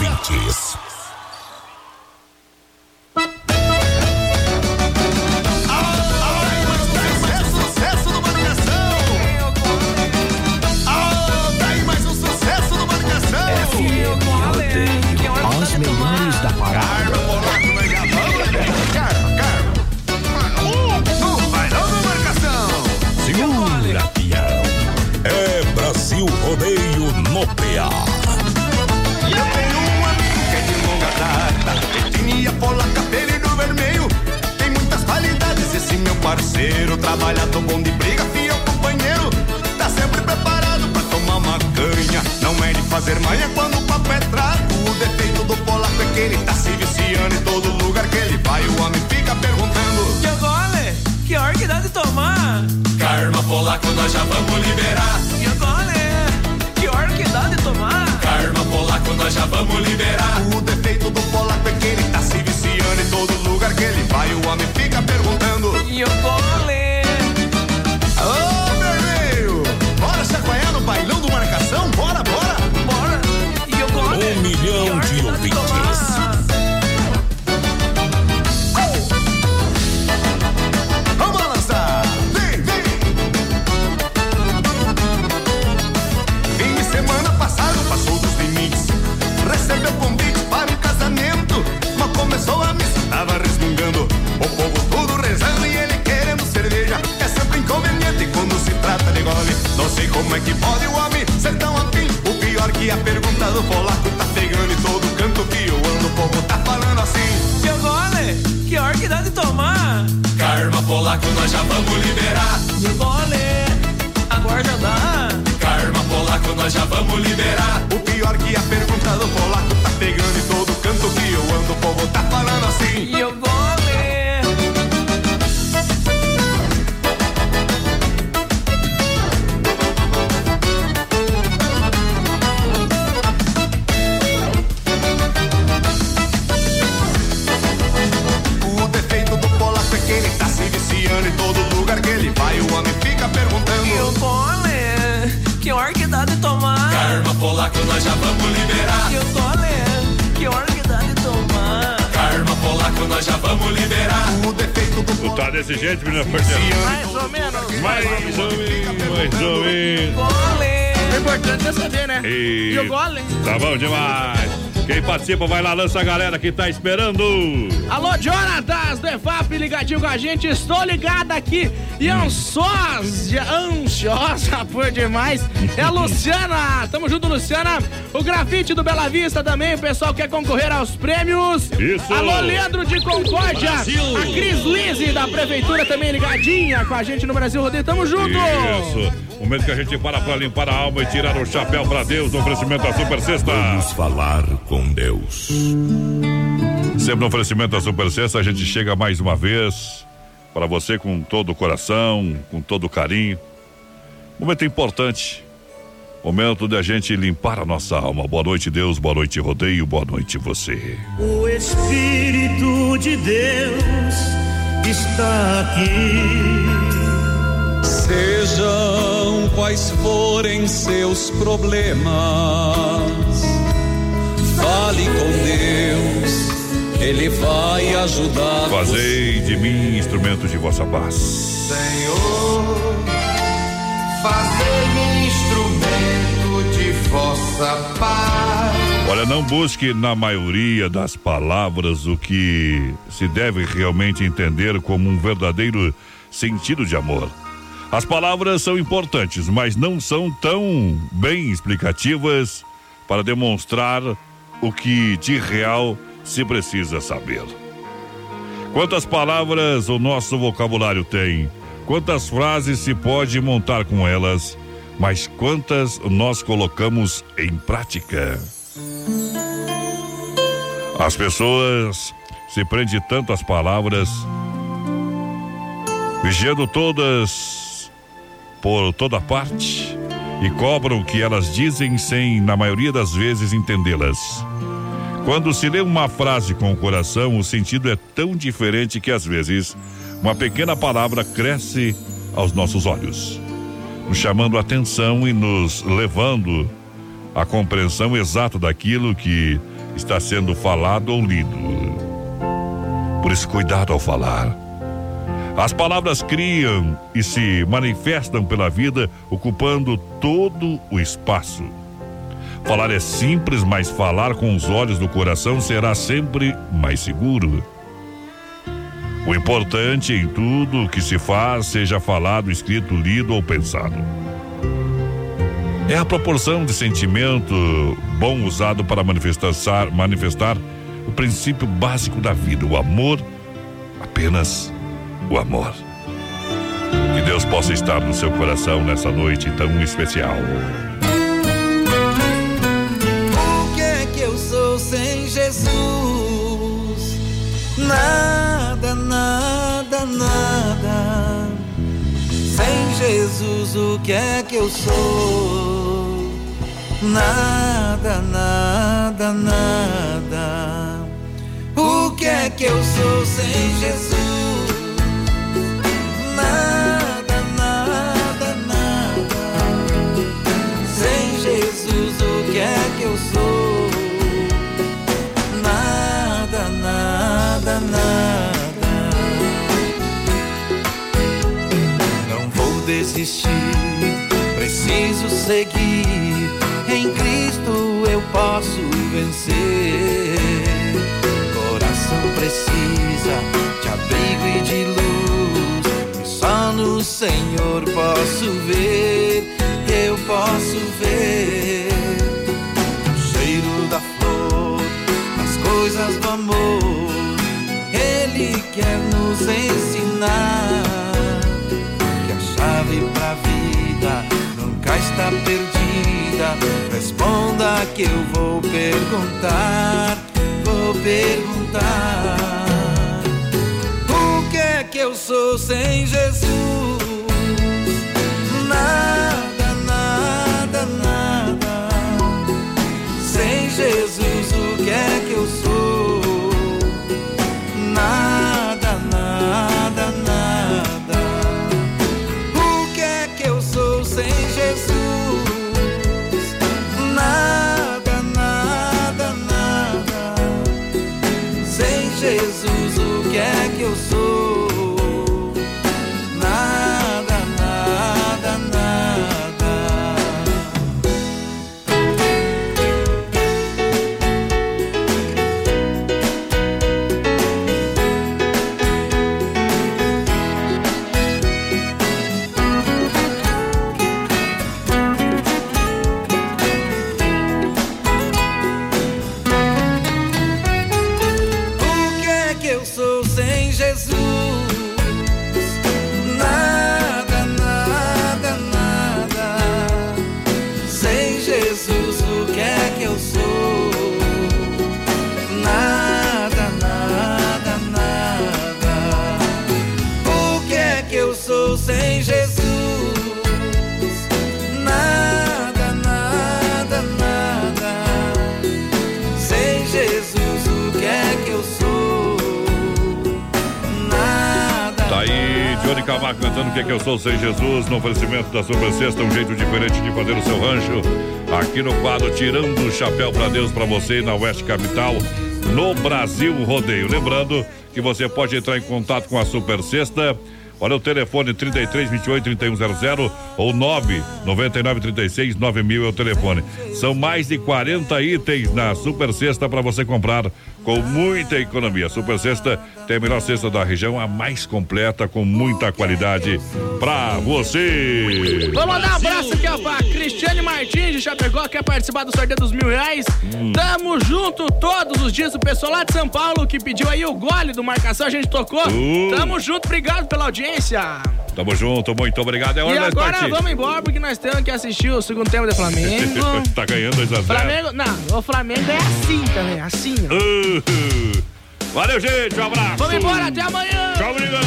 participa, vai lá, lança a galera que tá esperando. Alô, Jonatas do EFAP, ligadinho com a gente. Estou ligada aqui e ansiosa, ansiosa por demais. É a Luciana. Tamo junto, Luciana. O grafite do Bela Vista também. O pessoal quer concorrer aos prêmios. Isso. Alô, Leandro de Concórdia. Brasil. A Cris Lise da Prefeitura também ligadinha com a gente no Brasil Rodeio. Tamo junto. Isso. Momento que a gente para pra limpar a alma e tirar o chapéu pra Deus. Oferecimento da Super Sexta. Vamos falar Deus. Sempre no oferecimento da Super Sexta, a gente chega mais uma vez para você com todo o coração, com todo o carinho. Momento importante. Momento de a gente limpar a nossa alma. Boa noite, Deus. Boa noite, rodeio. Boa noite, você. O Espírito de Deus está aqui. Sejam quais forem seus problemas, fale com Deus, Ele vai ajudar. Fazei de mim instrumento de vossa paz. Senhor, fazei-me instrumento de vossa paz. Olha, não busque na maioria das palavras o que se deve realmente entender como um verdadeiro sentido de amor. As palavras são importantes, mas não são tão bem explicativas para demonstrar o que de real se precisa saber. Quantas palavras o nosso vocabulário tem? Quantas frases se pode montar com elas? Mas quantas nós colocamos em prática? As pessoas se prendem tanto às palavras, vigiando todas por toda parte e cobram o que elas dizem sem, na maioria das vezes, entendê-las. Quando se lê uma frase com o coração, o sentido é tão diferente que às vezes uma pequena palavra cresce aos nossos olhos, nos chamando a atenção e nos levando a compreensão exata daquilo que está sendo falado ou lido. Por isso, cuidado ao falar. As palavras criam e se manifestam pela vida, ocupando todo o espaço. Falar é simples, mas falar com os olhos do coração será sempre mais seguro. O importante em tudo que se faz, seja falado, escrito, lido ou pensado, é a proporção de sentimento bom usado para manifestar, manifestar o princípio básico da vida, o amor, apenas o amor. Que Deus possa estar no seu coração nessa noite tão especial. O que é que eu sou sem Jesus? Nada, nada, nada. Sem Jesus, o que é que eu sou? Nada, nada, nada. O que é que eu sou sem Jesus? É que eu sou? Nada, nada, nada. Não vou desistir, preciso seguir. Em Cristo eu posso vencer. Coração precisa de abrigo e de luz. E só no Senhor posso ver, eu posso ver coisas do amor. Ele quer nos ensinar que a chave pra vida nunca está perdida. Responda que eu vou perguntar, vou perguntar. O que é que eu sou sem Jesus? Camargo cantando o que é que eu sou sem Jesus, no oferecimento da Sobressesta, um jeito diferente de fazer o seu rancho. Aqui no quadro, tirando o chapéu pra Deus pra você na Oeste Capital, no Brasil Rodeio. Lembrando que você pode entrar em contato com a Super Sexta. Olha o telefone 33 28 3100 ou 9 99 36 9000 é o telefone. São mais de 40 itens na Super Sexta para você comprar com muita economia. Super Sexta tem a melhor cesta da região, a mais completa, com muita qualidade pra você. Vou mandar um abraço aqui, ó, pra Cristiane Martins de Chapecó, quer participar do sorteio dos mil reais. Hum. Tamo junto todos os dias. O pessoal lá de São Paulo que pediu aí o gole do marcação, a gente tocou. Uh. Tamo junto, obrigado pela audiência. Tamo junto, muito obrigado. É hora E agora partir. vamos embora porque nós temos que assistir o segundo tempo do Flamengo. tá ganhando 2 a 0 Flamengo, não, o Flamengo é assim também, assim. ó. Uh, Valeu, gente. Um abraço. Vamos embora, até amanhã. Tchau, obrigado.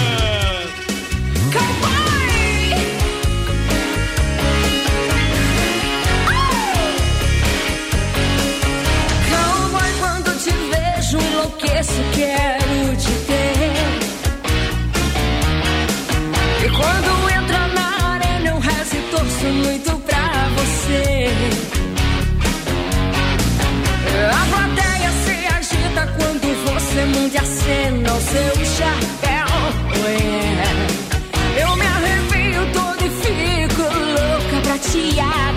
Cowboy, quando te vejo, enlouqueço, quero te muito pra você. A plateia se agita quando você manda a cena o seu chapéu. Yeah. Eu me arrepio todo e fico louca pra te amar.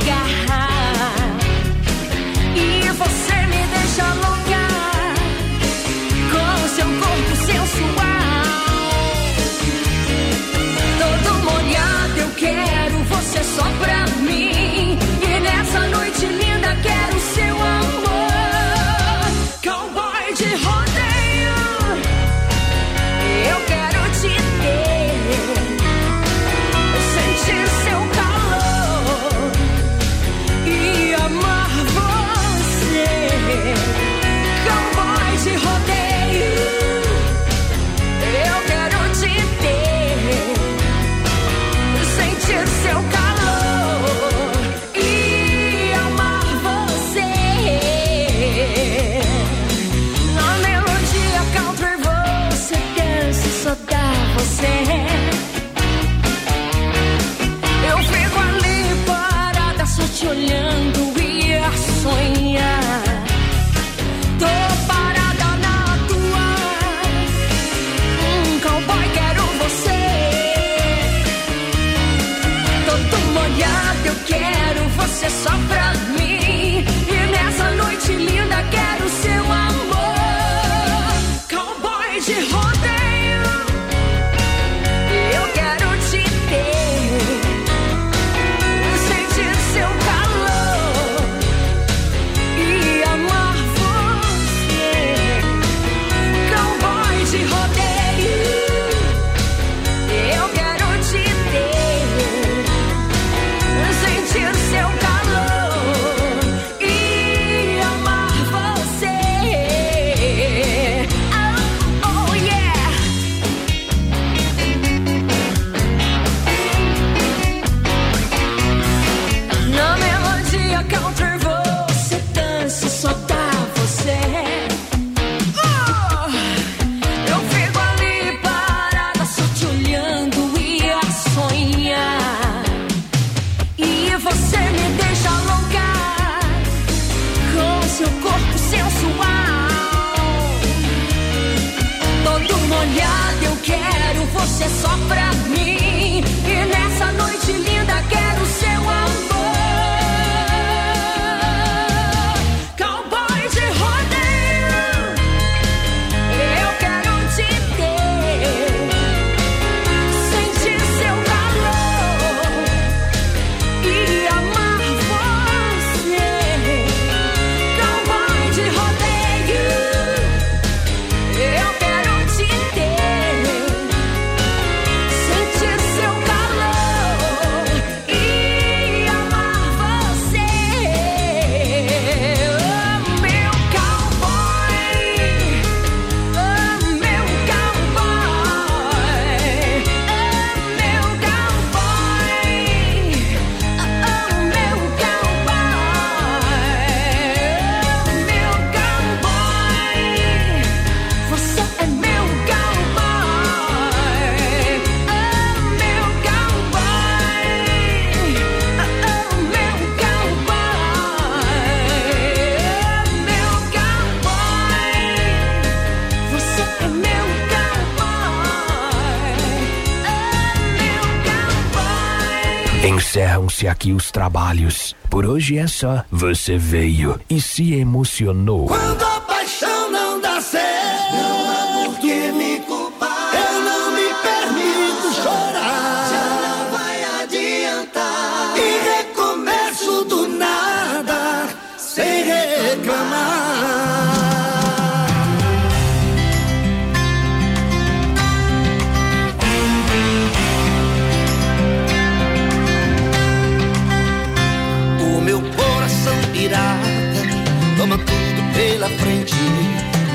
aqui os trabalhos. Por hoje é só. Você veio e se emocionou. Quando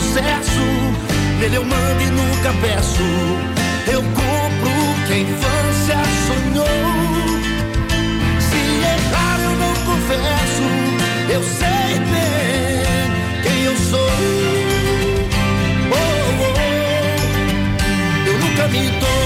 sucesso. Nele eu mando e nunca peço. Eu compro o que a infância sonhou. Se é errar, eu não confesso. Eu sei bem quem eu sou. Oh, oh. oh. Eu nunca me dou.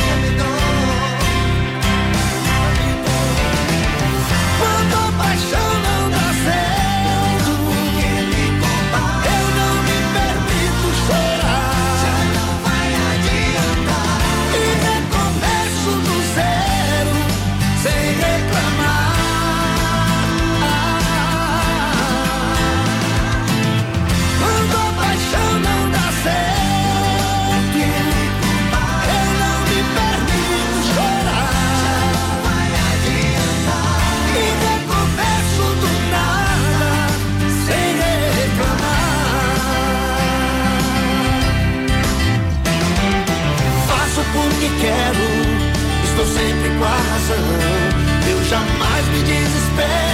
estou sempre com a razão. Eu jamais me desespero.